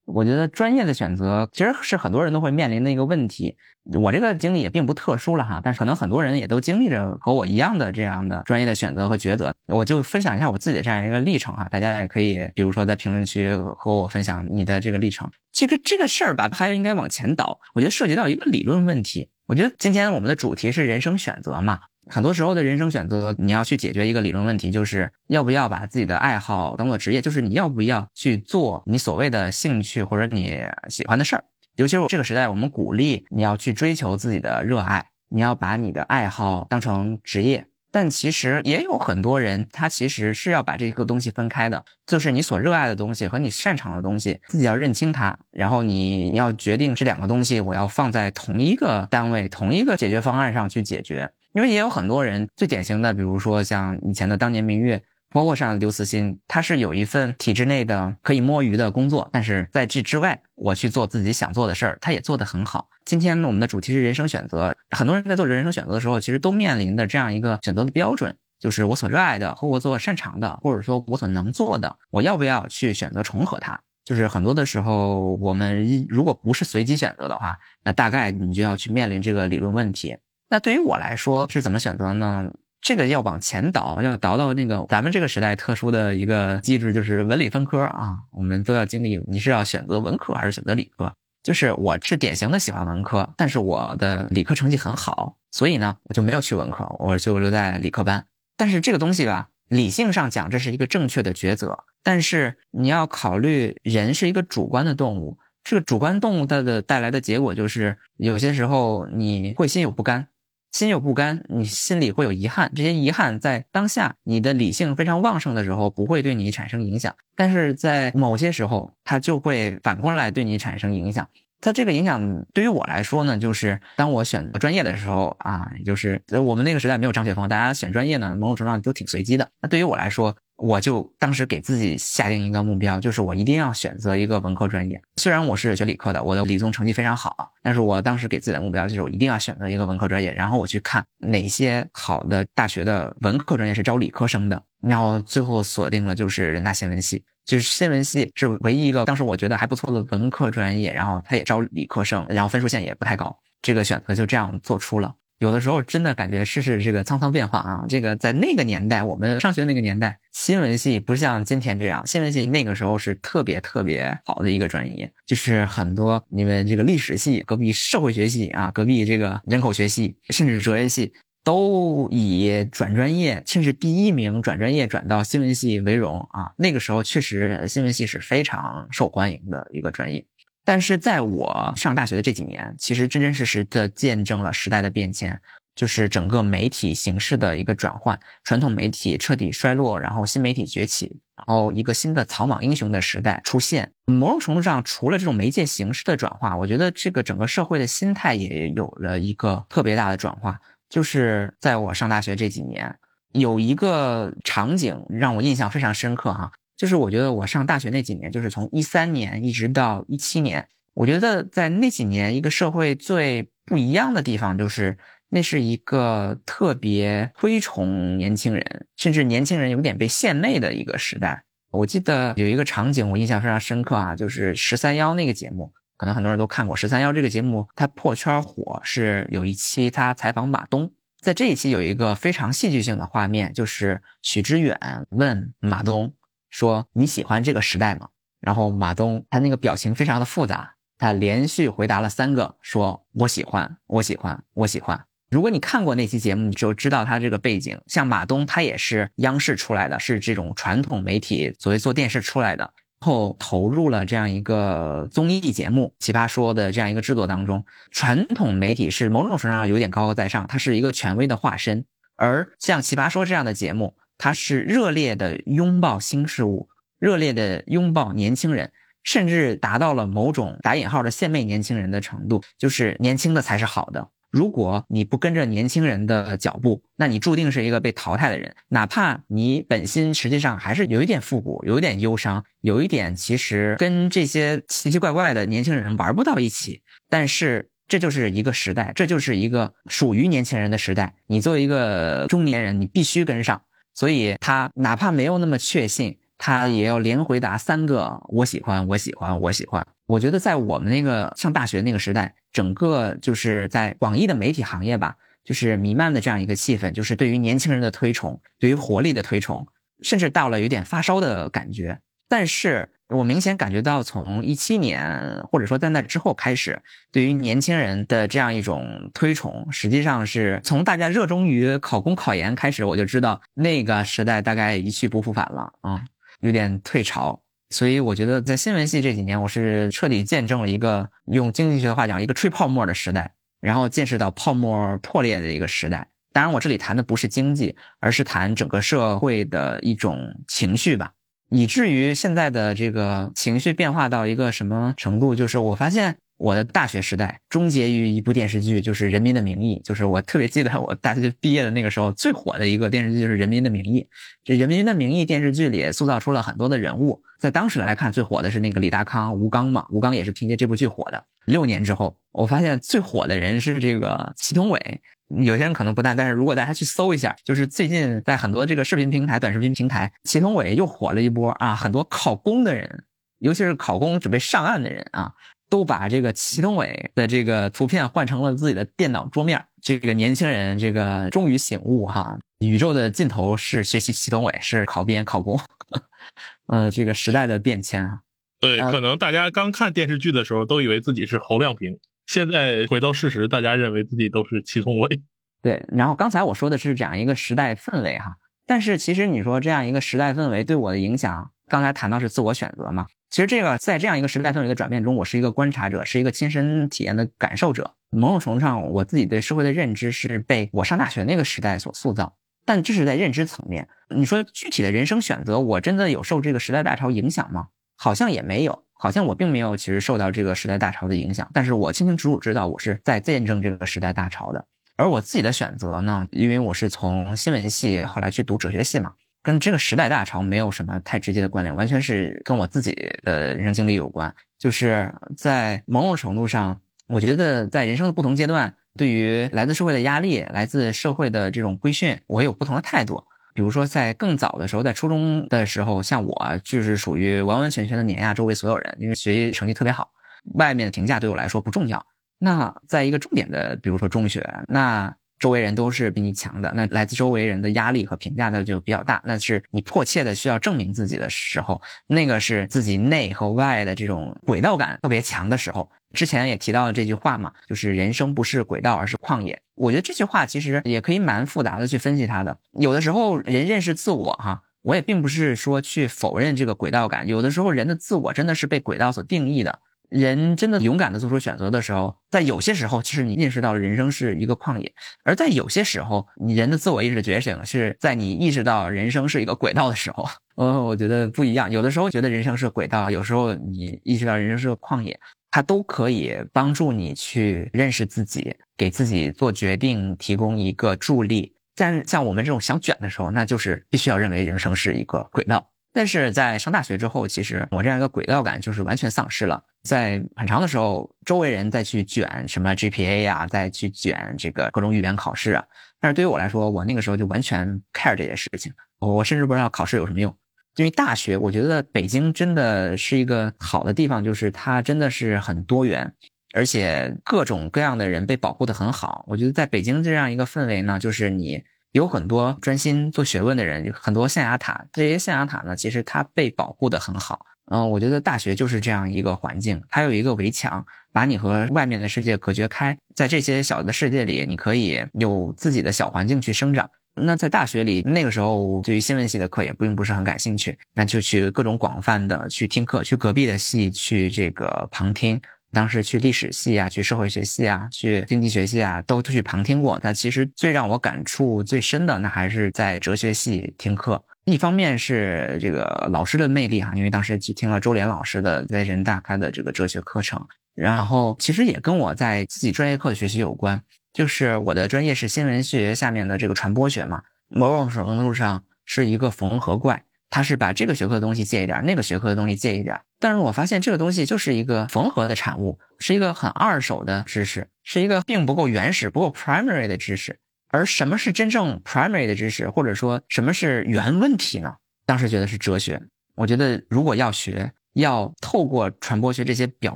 S1: 我觉得专业的选择其实是很多人都会面临的一个问题。我这个经历也并不特殊了哈，但是可能很多人也都经历着和我一样的这样的专业的选择和抉择。我就分享一下我自己的这样一个历程哈，大家也可以比如说在评论区和我分享你的这个历程。这个这个事儿吧，还应该往前倒。我觉得涉及到一个理论问题。我觉得今天我们的主题是人生选择嘛。很多时候的人生选择，你要去解决一个理论问题，就是要不要把自己的爱好当做职业，就是你要不要去做你所谓的兴趣或者你喜欢的事儿。尤其是这个时代，我们鼓励你要去追求自己的热爱，你要把你的爱好当成职业。但其实也有很多人，他其实是要把这个东西分开的，就是你所热爱的东西和你擅长的东西，自己要认清它，然后你要决定这两个东西，我要放在同一个单位、同一个解决方案上去解决。因为也有很多人，最典型的，比如说像以前的当年明月，包括像刘慈欣，他是有一份体制内的可以摸鱼的工作，但是在这之外，我去做自己想做的事儿，他也做得很好。今天我们的主题是人生选择，很多人在做人生选择的时候，其实都面临的这样一个选择的标准，就是我所热爱的和我所擅长的，或者说我所能做的，我要不要去选择重合它？就是很多的时候，我们如果不是随机选择的话，那大概你就要去面临这个理论问题。那对于我来说是怎么选择呢？这个要往前倒，要倒到那个咱们这个时代特殊的一个机制，就是文理分科啊。我们都要经历，你是要选择文科还是选择理科？就是我是典型的喜欢文科，但是我的理科成绩很好，所以呢，我就没有去文科，我就留在理科班。但是这个东西吧，理性上讲，这是一个正确的抉择。但是你要考虑，人是一个主观的动物。这个主观动物它的带来的结果就是，有些时候你会心有不甘，心有不甘，你心里会有遗憾。这些遗憾在当下你的理性非常旺盛的时候，不会对你产生影响，但是在某些时候，它就会反过来对你产生影响。它这个影响对于我来说呢，就是当我选专业的时候啊，就是我们那个时代没有张雪峰，大家选专业呢，某种程度上都挺随机的。那对于我来说，我就当时给自己下定一个目标，就是我一定要选择一个文科专业。虽然我是学理科的，我的理综成绩非常好，但是我当时给自己的目标就是我一定要选择一个文科专业。然后我去看哪些好的大学的文科专业是招理科生的，然后最后锁定了就是人大新闻系。就是新闻系是唯一一个当时我觉得还不错的文科专业，然后他也招理科生，然后分数线也不太高，这个选择就这样做出了。有的时候真的感觉世事这个沧桑变化啊，这个在那个年代，我们上学那个年代，新闻系不像今天这样，新闻系那个时候是特别特别好的一个专业，就是很多你们这个历史系、隔壁社会学系啊、隔壁这个人口学系，甚至哲学系。都以转专业，甚至第一名转专业转到新闻系为荣啊！那个时候确实新闻系是非常受欢迎的一个专业。但是在我上大学的这几年，其实真真实实的见证了时代的变迁，就是整个媒体形式的一个转换，传统媒体彻底衰落，然后新媒体崛起，然后一个新的草莽英雄的时代出现。某种程度上，除了这种媒介形式的转化，我觉得这个整个社会的心态也有了一个特别大的转化。就是在我上大学这几年，有一个场景让我印象非常深刻哈，就是我觉得我上大学那几年，就是从一三年一直到一七年，我觉得在那几年一个社会最不一样的地方，就是那是一个特别推崇年轻人，甚至年轻人有点被献媚的一个时代。我记得有一个场景我印象非常深刻啊，就是十三幺那个节目。可能很多人都看过《十三幺》这个节目，它破圈火是有一期他采访马东，在这一期有一个非常戏剧性的画面，就是许知远问马东说：“你喜欢这个时代吗？”然后马东他那个表情非常的复杂，他连续回答了三个，说：“我喜欢，我喜欢，我喜欢。”如果你看过那期节目，你就知道他这个背景。像马东，他也是央视出来的，是这种传统媒体，所谓做电视出来的。后投入了这样一个综艺节目《奇葩说》的这样一个制作当中，传统媒体是某种程度上有点高高在上，它是一个权威的化身。而像《奇葩说》这样的节目，他是热烈的拥抱新事物，热烈的拥抱年轻人，甚至达到了某种打引号的献媚年轻人的程度，就是年轻的才是好的。如果你不跟着年轻人的脚步，那你注定是一个被淘汰的人。哪怕你本心实际上还是有一点复古，有一点忧伤，有一点其实跟这些奇奇怪怪的年轻人玩不到一起。但是这就是一个时代，这就是一个属于年轻人的时代。你作为一个中年人，你必须跟上。所以他哪怕没有那么确信，他也要连回答三个“我喜欢，我喜欢，我喜欢”。我觉得在我们那个上大学那个时代。整个就是在广义的媒体行业吧，就是弥漫的这样一个气氛，就是对于年轻人的推崇，对于活力的推崇，甚至到了有点发烧的感觉。但是我明显感觉到，从一七年或者说在那之后开始，对于年轻人的这样一种推崇，实际上是从大家热衷于考公考研开始，我就知道那个时代大概一去不复返了啊，有点退潮。所以我觉得，在新闻系这几年，我是彻底见证了一个用经济学的话讲，一个吹泡沫的时代，然后见识到泡沫破裂的一个时代。当然，我这里谈的不是经济，而是谈整个社会的一种情绪吧。以至于现在的这个情绪变化到一个什么程度，就是我发现我的大学时代终结于一部电视剧，就是《人民的名义》。就是我特别记得我大学毕业的那个时候，最火的一个电视剧就是《人民的名义》。这《人民的名义》电视剧里塑造出了很多的人物，在当时来看，最火的是那个李大康、吴刚嘛。吴刚也是凭借这部剧火的。六年之后，我发现最火的人是这个祁同伟。有些人可能不但，但是如果大家去搜一下，就是最近在很多这个视频平台、短视频平台，祁同伟又火了一波啊！很多考公的人，尤其是考公准备上岸的人啊，都把这个祁同伟的这个图片换成了自己的电脑桌面。这个年轻人，这个终于醒悟哈，宇宙的尽头是学习祁同伟，是考编考公。呃，这个时代的变迁啊，
S2: 对，可能大家刚看电视剧的时候都以为自己是侯亮平，现在回到事实，大家认为自己都是祁同伟。
S1: 对，然后刚才我说的是这样一个时代氛围哈，但是其实你说这样一个时代氛围对我的影响，刚才谈到是自我选择嘛，其实这个在这样一个时代氛围的转变中，我是一个观察者，是一个亲身体验的感受者。某种程度上，我自己对社会的认知是被我上大学那个时代所塑造。但这是在认知层面。你说具体的人生选择，我真的有受这个时代大潮影响吗？好像也没有，好像我并没有其实受到这个时代大潮的影响。但是我清清楚楚知道，我是在见证这个时代大潮的。而我自己的选择呢，因为我是从新闻系后来去读哲学系嘛，跟这个时代大潮没有什么太直接的关联，完全是跟我自己的人生经历有关。就是在某种程度上，我觉得在人生的不同阶段。对于来自社会的压力，来自社会的这种规训，我有不同的态度。比如说，在更早的时候，在初中的时候，像我就是属于完完全全的碾压周围所有人，因为学习成绩特别好，外面的评价对我来说不重要。那在一个重点的，比如说中学，那。周围人都是比你强的，那来自周围人的压力和评价的就比较大。那是你迫切的需要证明自己的时候，那个是自己内和外的这种轨道感特别强的时候。之前也提到了这句话嘛，就是人生不是轨道，而是旷野。我觉得这句话其实也可以蛮复杂的去分析它的。有的时候人认识自我哈，我也并不是说去否认这个轨道感。有的时候人的自我真的是被轨道所定义的。人真的勇敢的做出选择的时候，在有些时候，其实你意识到了人生是一个旷野；而在有些时候，你人的自我意识觉醒是在你意识到人生是一个轨道的时候。呃，我觉得不一样。有的时候觉得人生是轨道，有时候你意识到人生是个旷野，它都可以帮助你去认识自己，给自己做决定提供一个助力。但像我们这种想卷的时候，那就是必须要认为人生是一个轨道。但是在上大学之后，其实我这样一个轨道感就是完全丧失了。在很长的时候，周围人再去卷什么 GPA 呀，再去卷这个各种语言考试啊。但是对于我来说，我那个时候就完全 care 这些事情。我甚至不知道考试有什么用。因为大学，我觉得北京真的是一个好的地方，就是它真的是很多元，而且各种各样的人被保护的很好。我觉得在北京这样一个氛围呢，就是你。有很多专心做学问的人，很多象牙塔。这些象牙塔呢，其实它被保护的很好。嗯，我觉得大学就是这样一个环境，它有一个围墙，把你和外面的世界隔绝开。在这些小的世界里，你可以有自己的小环境去生长。那在大学里，那个时候对于新闻系的课也并不是很感兴趣，那就去各种广泛的去听课，去隔壁的系去这个旁听。当时去历史系啊，去社会学系啊，去经济学系啊，都去旁听过。但其实最让我感触最深的，那还是在哲学系听课。一方面是这个老师的魅力哈，因为当时去听了周濂老师的在人大开的这个哲学课程，然后其实也跟我在自己专业课的学习有关。就是我的专业是新闻学下面的这个传播学嘛，某种程度上是一个缝合怪。他是把这个学科的东西借一点，那个学科的东西借一点，但是我发现这个东西就是一个缝合的产物，是一个很二手的知识，是一个并不够原始、不够 primary 的知识。而什么是真正 primary 的知识，或者说什么是原问题呢？当时觉得是哲学。我觉得如果要学，要透过传播学这些表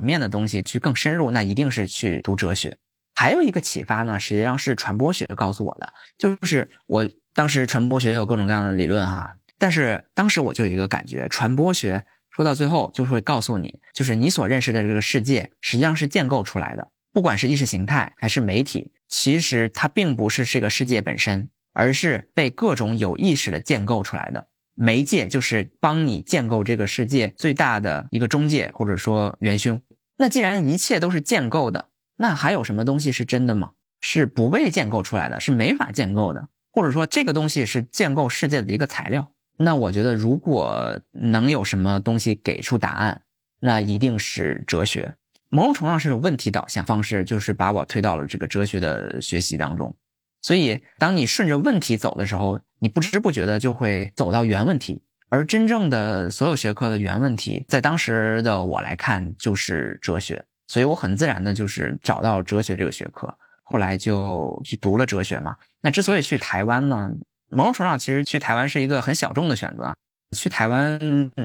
S1: 面的东西去更深入，那一定是去读哲学。还有一个启发呢，实际上是传播学告诉我的，就是我当时传播学有各种各样的理论哈。但是当时我就有一个感觉，传播学说到最后就会告诉你，就是你所认识的这个世界实际上是建构出来的，不管是意识形态还是媒体，其实它并不是这个世界本身，而是被各种有意识的建构出来的。媒介就是帮你建构这个世界最大的一个中介或者说元凶。那既然一切都是建构的，那还有什么东西是真的吗？是不被建构出来的，是没法建构的，或者说这个东西是建构世界的一个材料。那我觉得，如果能有什么东西给出答案，那一定是哲学。某种程度上是有问题导向方式，就是把我推到了这个哲学的学习当中。所以，当你顺着问题走的时候，你不知不觉的就会走到原问题。而真正的所有学科的原问题，在当时的我来看，就是哲学。所以我很自然的就是找到哲学这个学科，后来就去读了哲学嘛。那之所以去台湾呢？某种程度上，其实去台湾是一个很小众的选择。去台湾，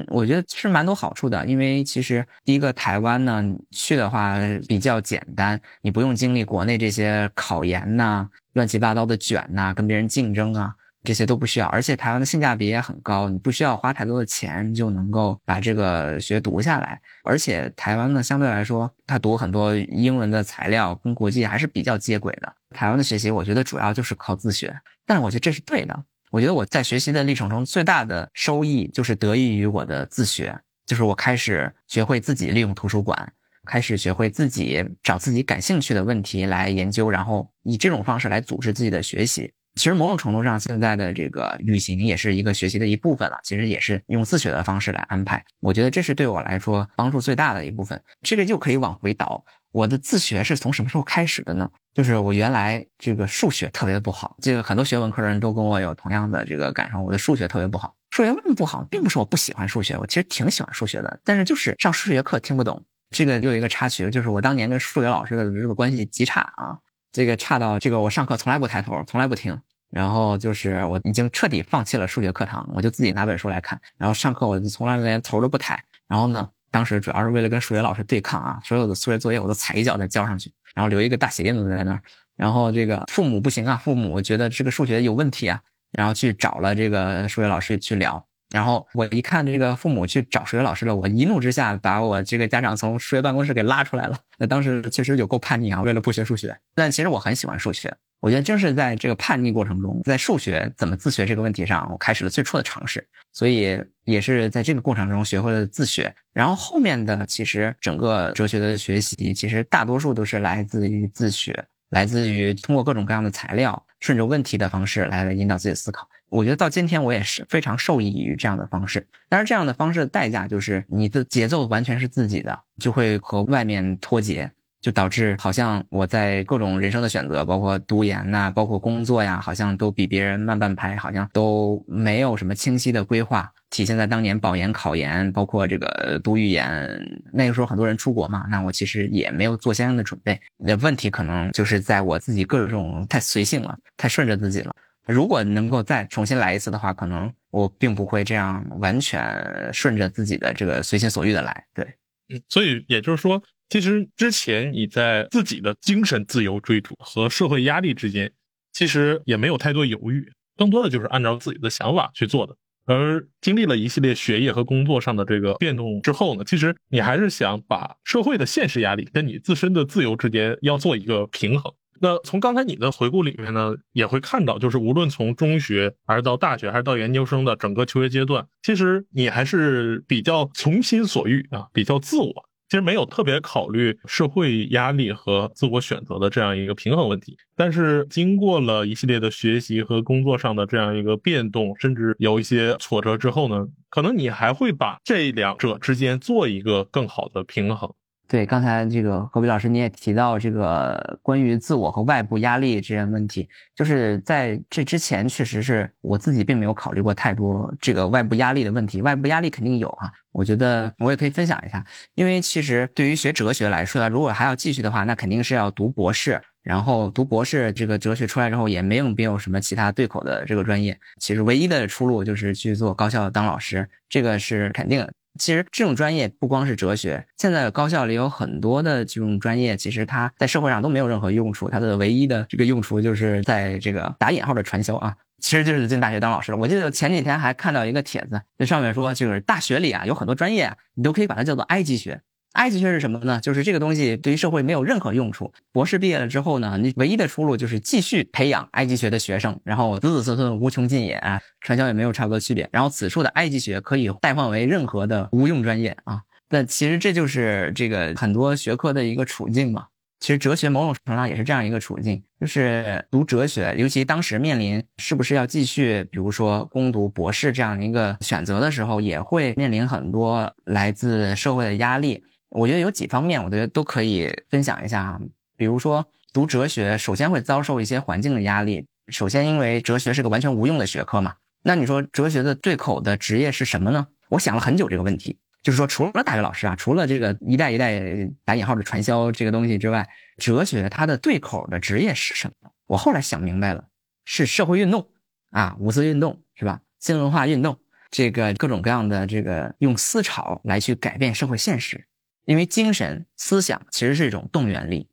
S1: 我觉得是蛮多好处的，因为其实第一个，台湾呢去的话比较简单，你不用经历国内这些考研呐、乱七八糟的卷呐、跟别人竞争啊。这些都不需要，而且台湾的性价比也很高，你不需要花太多的钱就能够把这个学读下来。而且台湾呢，相对来说，他读很多英文的材料跟国际还是比较接轨的。台湾的学习，我觉得主要就是靠自学，但是我觉得这是对的。我觉得我在学习的历程中最大的收益就是得益于我的自学。就是我开始学会自己利用图书馆，开始学会自己找自己感兴趣的问题来研究，然后以这种方式来组织自己的学习。其实某种程度上，现在的这个旅行也是一个学习的一部分了。其实也是用自学的方式来安排。我觉得这是对我来说帮助最大的一部分。这个就可以往回倒，我的自学是从什么时候开始的呢？就是我原来这个数学特别的不好，这个很多学文科的人都跟我有同样的这个感受。我的数学特别不好，数学为什么不好？并不是我不喜欢数学，我其实挺喜欢数学的，但是就是上数学课听不懂。这个又有一个插曲，就是我当年跟数学老师的这个关系极差啊，这个差到这个我上课从来不抬头，从来不听。然后就是我已经彻底放弃了数学课堂，我就自己拿本书来看。然后上课我就从来连头都不抬。然后呢，当时主要是为了跟数学老师对抗啊，所有的数学作业我都踩一脚再交上去，然后留一个大血印子在那儿。然后这个父母不行啊，父母觉得这个数学有问题啊，然后去找了这个数学老师去聊。然后我一看这个父母去找数学老师了，我一怒之下把我这个家长从数学办公室给拉出来了。那当时确实有够叛逆啊，为了不学数学。但其实我很喜欢数学。我觉得正是在这个叛逆过程中，在数学怎么自学这个问题上，我开始了最初的尝试。所以也是在这个过程中学会了自学。然后后面的其实整个哲学的学习，其实大多数都是来自于自学，来自于通过各种各样的材料，顺着问题的方式来引导自己思考。我觉得到今天我也是非常受益于这样的方式。但是这样的方式的代价就是你的节奏完全是自己的，就会和外面脱节。就导致好像我在各种人生的选择，包括读研呐，包括工作呀，好像都比别人慢半拍，好像都没有什么清晰的规划。体现在当年保研、考研，包括这个读语言，那个时候很多人出国嘛，那我其实也没有做相应的准备。那问题可能就是在我自己各种太随性了，太顺着自己了。如果能够再重新来一次的话，可能我并不会这样完全顺着自己的这个随心所欲的来。对，
S2: 嗯，所以也就是说。其实之前你在自己的精神自由追逐和社会压力之间，其实也没有太多犹豫，更多的就是按照自己的想法去做的。而经历了一系列学业和工作上的这个变动之后呢，其实你还是想把社会的现实压力跟你自身的自由之间要做一个平衡。那从刚才你的回顾里面呢，也会看到，就是无论从中学还是到大学还是到研究生的整个求学阶段，其实你还是比较从心所欲啊，比较自我。其实没有特别考虑社会压力和自我选择的这样一个平衡问题，但是经过了一系列的学习和工作上的这样一个变动，甚至有一些挫折之后呢，可能你还会把这两者之间做一个更好的平衡。
S1: 对，刚才这个何伟老师你也提到这个关于自我和外部压力这些问题，就是在这之前，确实是我自己并没有考虑过太多这个外部压力的问题。外部压力肯定有哈，我觉得我也可以分享一下，因为其实对于学哲学来说，如果还要继续的话，那肯定是要读博士，然后读博士这个哲学出来之后，也没有没有什么其他对口的这个专业，其实唯一的出路就是去做高校当老师，这个是肯定。其实这种专业不光是哲学，现在高校里有很多的这种专业，其实它在社会上都没有任何用处，它的唯一的这个用处就是在这个打引号的传销啊，其实就是进大学当老师。我记得前几天还看到一个帖子，那上面说就是大学里啊有很多专业啊，你都可以把它叫做埃及学。埃及学是什么呢？就是这个东西对于社会没有任何用处。博士毕业了之后呢，你唯一的出路就是继续培养埃及学的学生，然后子子孙孙无穷尽也啊，传销也没有差不多区别。然后此处的埃及学可以代换为任何的无用专业啊。那其实这就是这个很多学科的一个处境嘛。其实哲学某种程度上也是这样一个处境，就是读哲学，尤其当时面临是不是要继续，比如说攻读博士这样一个选择的时候，也会面临很多来自社会的压力。我觉得有几方面，我觉得都可以分享一下啊。比如说，读哲学首先会遭受一些环境的压力。首先，因为哲学是个完全无用的学科嘛。那你说哲学的对口的职业是什么呢？我想了很久这个问题，就是说，除了大学老师啊，除了这个一代一代打引号的传销这个东西之外，哲学它的对口的职业是什么？我后来想明白了，是社会运动啊，五四运动是吧？新文化运动，这个各种各样的这个用思潮来去改变社会现实。因为精神思想其实是一种动员力，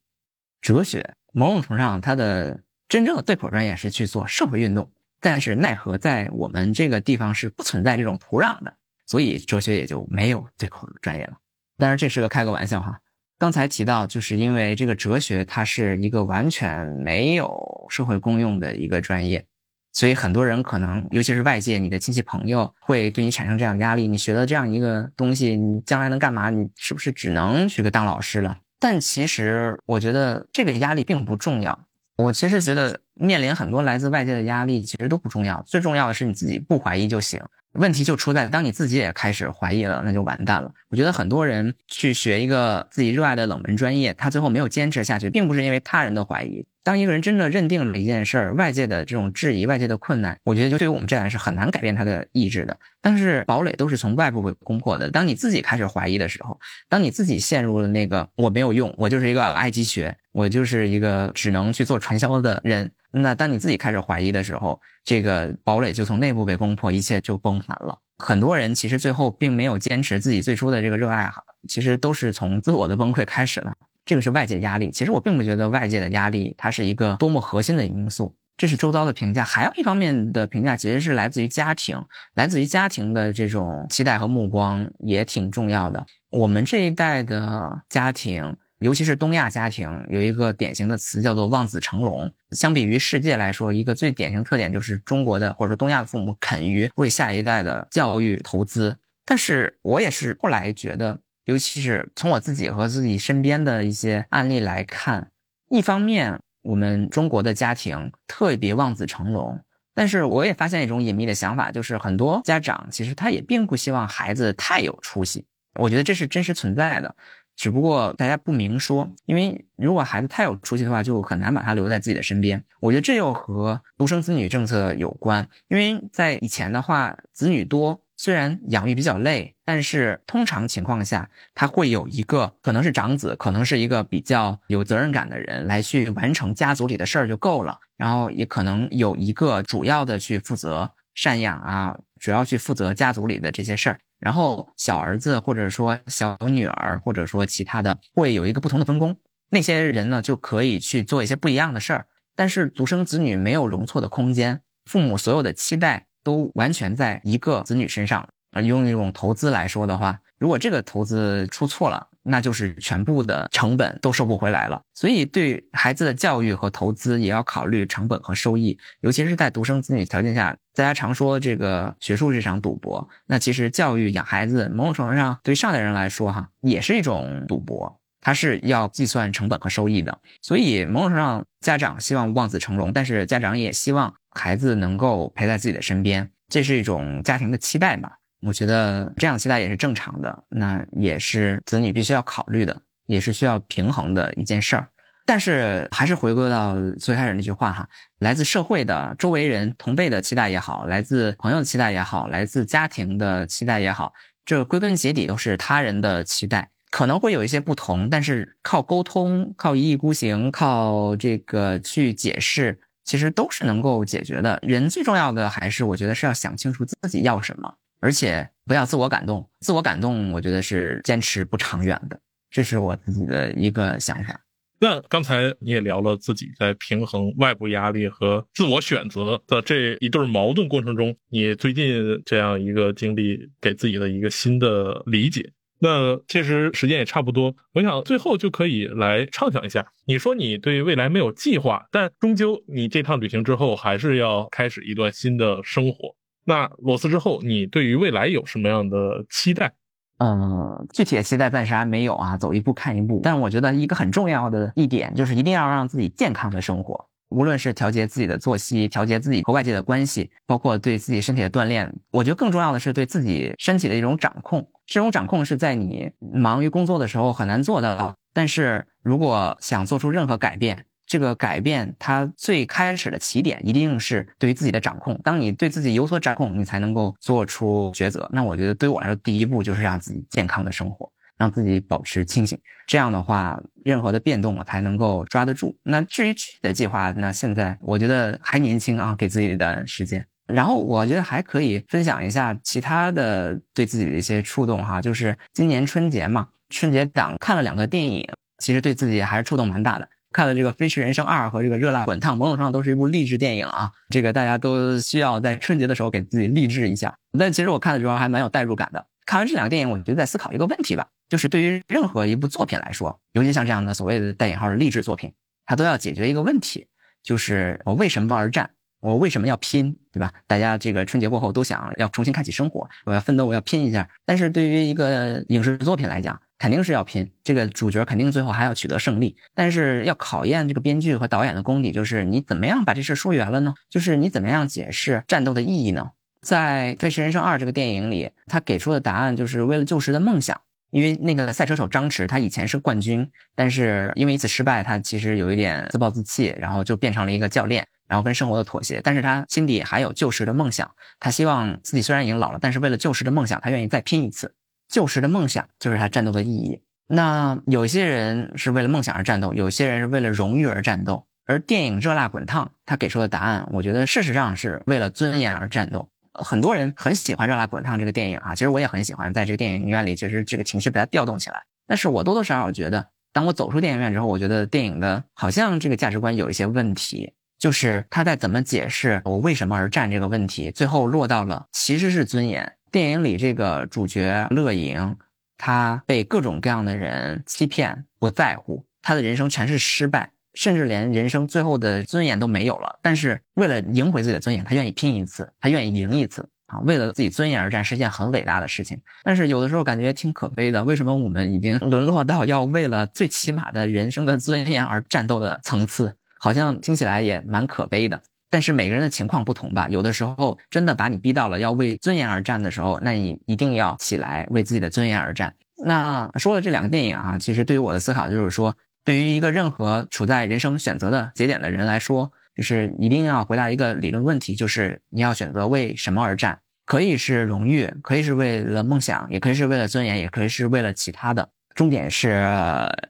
S1: 哲学某种程度上它的真正的对口专业是去做社会运动，但是奈何在我们这个地方是不存在这种土壤的，所以哲学也就没有对口专业了。当然这是个开个玩笑哈。刚才提到就是因为这个哲学它是一个完全没有社会公用的一个专业，所以很多人可能，尤其是外界，你的亲戚朋友会对你产生这样压力。你学了这样一个东西，你将来能干嘛？你是不是只能去个当老师了？但其实我觉得这个压力并不重要。我其实觉得面临很多来自外界的压力，其实都不重要。最重要的是你自己不怀疑就行。问题就出在当你自己也开始怀疑了，那就完蛋了。我觉得很多人去学一个自己热爱的冷门专业，他最后没有坚持下去，并不是因为他人的怀疑。当一个人真的认定了一件事儿，外界的这种质疑、外界的困难，我觉得就对于我们这样是很难改变他的意志的。但是堡垒都是从外部被攻破的。当你自己开始怀疑的时候，当你自己陷入了那个我没有用，我就是一个爱机学，我就是一个只能去做传销的人。那当你自己开始怀疑的时候，这个堡垒就从内部被攻破，一切就崩盘了。很多人其实最后并没有坚持自己最初的这个热爱，哈，其实都是从自我的崩溃开始的。这个是外界压力，其实我并不觉得外界的压力它是一个多么核心的因素，这是周遭的评价。还有一方面的评价其实是来自于家庭，来自于家庭的这种期待和目光也挺重要的。我们这一代的家庭。尤其是东亚家庭有一个典型的词叫做望子成龙。相比于世界来说，一个最典型特点就是中国的或者说东亚的父母肯于为下一代的教育投资。但是我也是后来觉得，尤其是从我自己和自己身边的一些案例来看，一方面我们中国的家庭特别望子成龙，但是我也发现一种隐秘的想法，就是很多家长其实他也并不希望孩子太有出息。我觉得这是真实存在的。只不过大家不明说，因为如果孩子太有出息的话，就很难把他留在自己的身边。我觉得这又和独生子女政策有关，因为在以前的话，子女多虽然养育比较累，但是通常情况下，他会有一个可能是长子，可能是一个比较有责任感的人来去完成家族里的事儿就够了，然后也可能有一个主要的去负责赡养啊，主要去负责家族里的这些事儿。然后小儿子或者说小女儿或者说其他的会有一个不同的分工，那些人呢就可以去做一些不一样的事儿。但是独生子女没有容错的空间，父母所有的期待都完全在一个子女身上。用一种投资来说的话，如果这个投资出错了。那就是全部的成本都收不回来了，所以对孩子的教育和投资也要考虑成本和收益，尤其是在独生子女条件下，大家常说这个学术是场赌博，那其实教育养孩子某种程度上对上代人来说哈也是一种赌博，它是要计算成本和收益的，所以某种程度上家长希望望子成龙，但是家长也希望孩子能够陪在自己的身边，这是一种家庭的期待嘛。我觉得这样期待也是正常的，那也是子女必须要考虑的，也是需要平衡的一件事儿。但是还是回归到最开始那句话哈，来自社会的周围人同辈的期待也好，来自朋友的期待也好，来自家庭的期待也好，这归根结底都是他人的期待，可能会有一些不同，但是靠沟通、靠一意孤行、靠这个去解释，其实都是能够解决的。人最重要的还是我觉得是要想清楚自己要什么。而且不要自我感动，自我感动，我觉得是坚持不长远的。这是我自己的一个想法。
S2: 那刚才你也聊了自己在平衡外部压力和自我选择的这一对矛盾过程中，你最近这样一个经历给自己的一个新的理解。那其实时间也差不多，我想最后就可以来畅想一下。你说你对未来没有计划，但终究你这趟旅行之后还是要开始一段新的生活。那裸辞之后，你对于未来有什么样的期待？
S1: 嗯，具体的期待暂时还没有啊，走一步看一步。但我觉得一个很重要的一点就是一定要让自己健康的生活，无论是调节自己的作息，调节自己和外界的关系，包括对自己身体的锻炼。我觉得更重要的是对自己身体的一种掌控。这种掌控是在你忙于工作的时候很难做到的，但是如果想做出任何改变。这个改变，它最开始的起点一定是对于自己的掌控。当你对自己有所掌控，你才能够做出抉择。那我觉得，对于我来说，第一步就是让自己健康的生活，让自己保持清醒。这样的话，任何的变动我才能够抓得住。那至于具体的计划，那现在我觉得还年轻啊，给自己的时间。然后我觉得还可以分享一下其他的对自己的一些触动哈，就是今年春节嘛，春节档看了两个电影，其实对自己还是触动蛮大的。看了这个《飞驰人生二》和这个《热辣滚烫》，某种程度上都是一部励志电影啊。这个大家都需要在春节的时候给自己励志一下。但其实我看的时候还蛮有代入感的。看完这两个电影，我就在思考一个问题吧，就是对于任何一部作品来说，尤其像这样的所谓的带引号的励志作品，它都要解决一个问题，就是我为什么而战？我为什么要拼，对吧？大家这个春节过后都想要重新开启生活，我要奋斗，我要拼一下。但是对于一个影视作品来讲，肯定是要拼，这个主角肯定最后还要取得胜利。但是要考验这个编剧和导演的功底，就是你怎么样把这事说圆了呢？就是你怎么样解释战斗的意义呢？在《飞驰人生二》这个电影里，他给出的答案就是为了旧时的梦想。因为那个赛车手张弛，他以前是冠军，但是因为一次失败，他其实有一点自暴自弃，然后就变成了一个教练，然后跟生活的妥协。但是他心底还有旧时的梦想，他希望自己虽然已经老了，但是为了旧时的梦想，他愿意再拼一次。旧时的梦想就是他战斗的意义。那有些人是为了梦想而战斗，有些人是为了荣誉而战斗。而电影《热辣滚烫》他给出的答案，我觉得事实上是为了尊严而战斗。很多人很喜欢《热辣滚烫》这个电影啊，其实我也很喜欢，在这个电影院里，其实这个情绪被它调动起来。但是我多多少少觉得，当我走出电影院之后，我觉得电影的好像这个价值观有一些问题，就是他在怎么解释我为什么而战这个问题，最后落到了其实是尊严。电影里这个主角乐莹，他被各种各样的人欺骗，不在乎，他的人生全是失败。甚至连人生最后的尊严都没有了，但是为了赢回自己的尊严，他愿意拼一次，他愿意赢一次啊！为了自己尊严而战是一件很伟大的事情。但是有的时候感觉挺可悲的，为什么我们已经沦落到要为了最起码的人生的尊严而战斗的层次？好像听起来也蛮可悲的。但是每个人的情况不同吧，有的时候真的把你逼到了要为尊严而战的时候，那你一定要起来为自己的尊严而战。那说了这两个电影啊，其实对于我的思考就是说。对于一个任何处在人生选择的节点的人来说，就是一定要回答一个理论问题，就是你要选择为什么而战？可以是荣誉，可以是为了梦想，也可以是为了尊严，也可以是为了其他的。重点是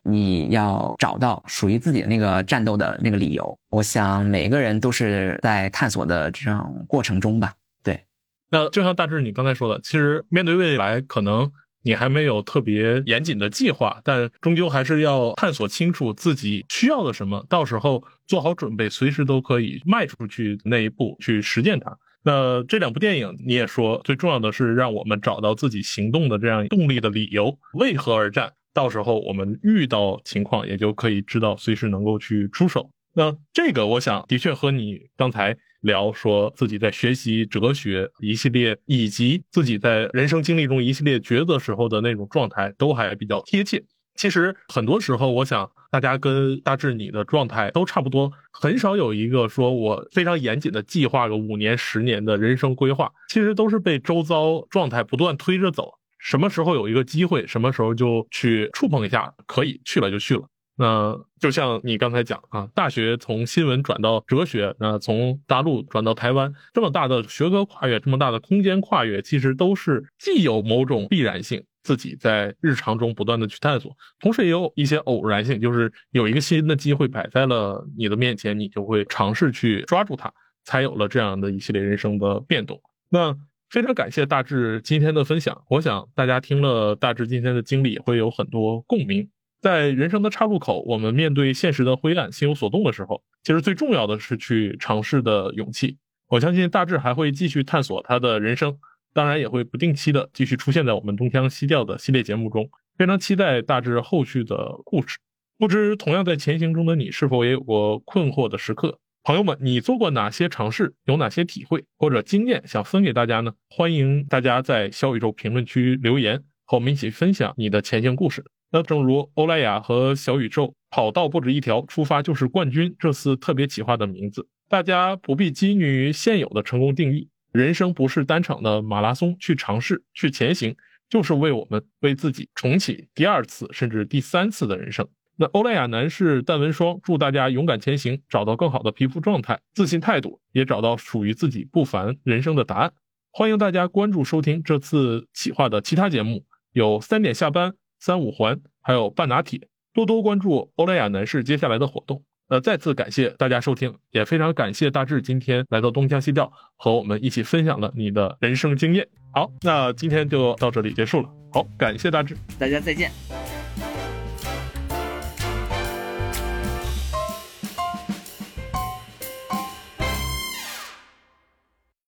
S1: 你要找到属于自己的那个战斗的那个理由。我想每个人都是在探索的这种过程中吧。对，
S2: 那就像大志你刚才说的，其实面对未来，可能。你还没有特别严谨的计划，但终究还是要探索清楚自己需要的什么，到时候做好准备，随时都可以迈出去那一步去实践它。那这两部电影你也说，最重要的是让我们找到自己行动的这样动力的理由，为何而战？到时候我们遇到情况，也就可以知道随时能够去出手。那这个我想的确和你刚才。聊说自己在学习哲学一系列，以及自己在人生经历中一系列抉择时候的那种状态，都还比较贴切。其实很多时候，我想大家跟大致你的状态都差不多，很少有一个说我非常严谨的计划个五年、十年的人生规划，其实都是被周遭状态不断推着走。什么时候有一个机会，什么时候就去触碰一下，可以去了就去了。那就像你刚才讲啊，大学从新闻转到哲学，那从大陆转到台湾，这么大的学科跨越，这么大的空间跨越，其实都是既有某种必然性，自己在日常中不断的去探索，同时也有一些偶然性，就是有一个新的机会摆在了你的面前，你就会尝试去抓住它，才有了这样的一系列人生的变动。那非常感谢大志今天的分享，我想大家听了大志今天的经历，会有很多共鸣。在人生的岔路口，我们面对现实的灰暗、心有所动的时候，其实最重要的是去尝试的勇气。我相信大志还会继续探索他的人生，当然也会不定期的继续出现在我们东腔西调的系列节目中。非常期待大志后续的故事。不知同样在前行中的你，是否也有过困惑的时刻？朋友们，你做过哪些尝试？有哪些体会或者经验想分给大家呢？欢迎大家在小宇宙评论区留言，和我们一起分享你的前行故事。那正如欧莱雅和小宇宙跑道不止一条，出发就是冠军这次特别企划的名字，大家不必拘泥于现有的成功定义。人生不是单场的马拉松，去尝试，去前行，就是为我们为自己重启第二次甚至第三次的人生。那欧莱雅男士淡纹霜祝大家勇敢前行，找到更好的皮肤状态、自信态度，也找到属于自己不凡人生的答案。欢迎大家关注收听这次企划的其他节目，有三点下班。三五环，还有半拿铁，多多关注欧莱雅男士接下来的活动。呃，再次感谢大家收听，也非常感谢大志今天来到东江西调，和我们一起分享了你的人生经验。好，那今天就到这里结束了。好，感谢大志，
S1: 大家再见。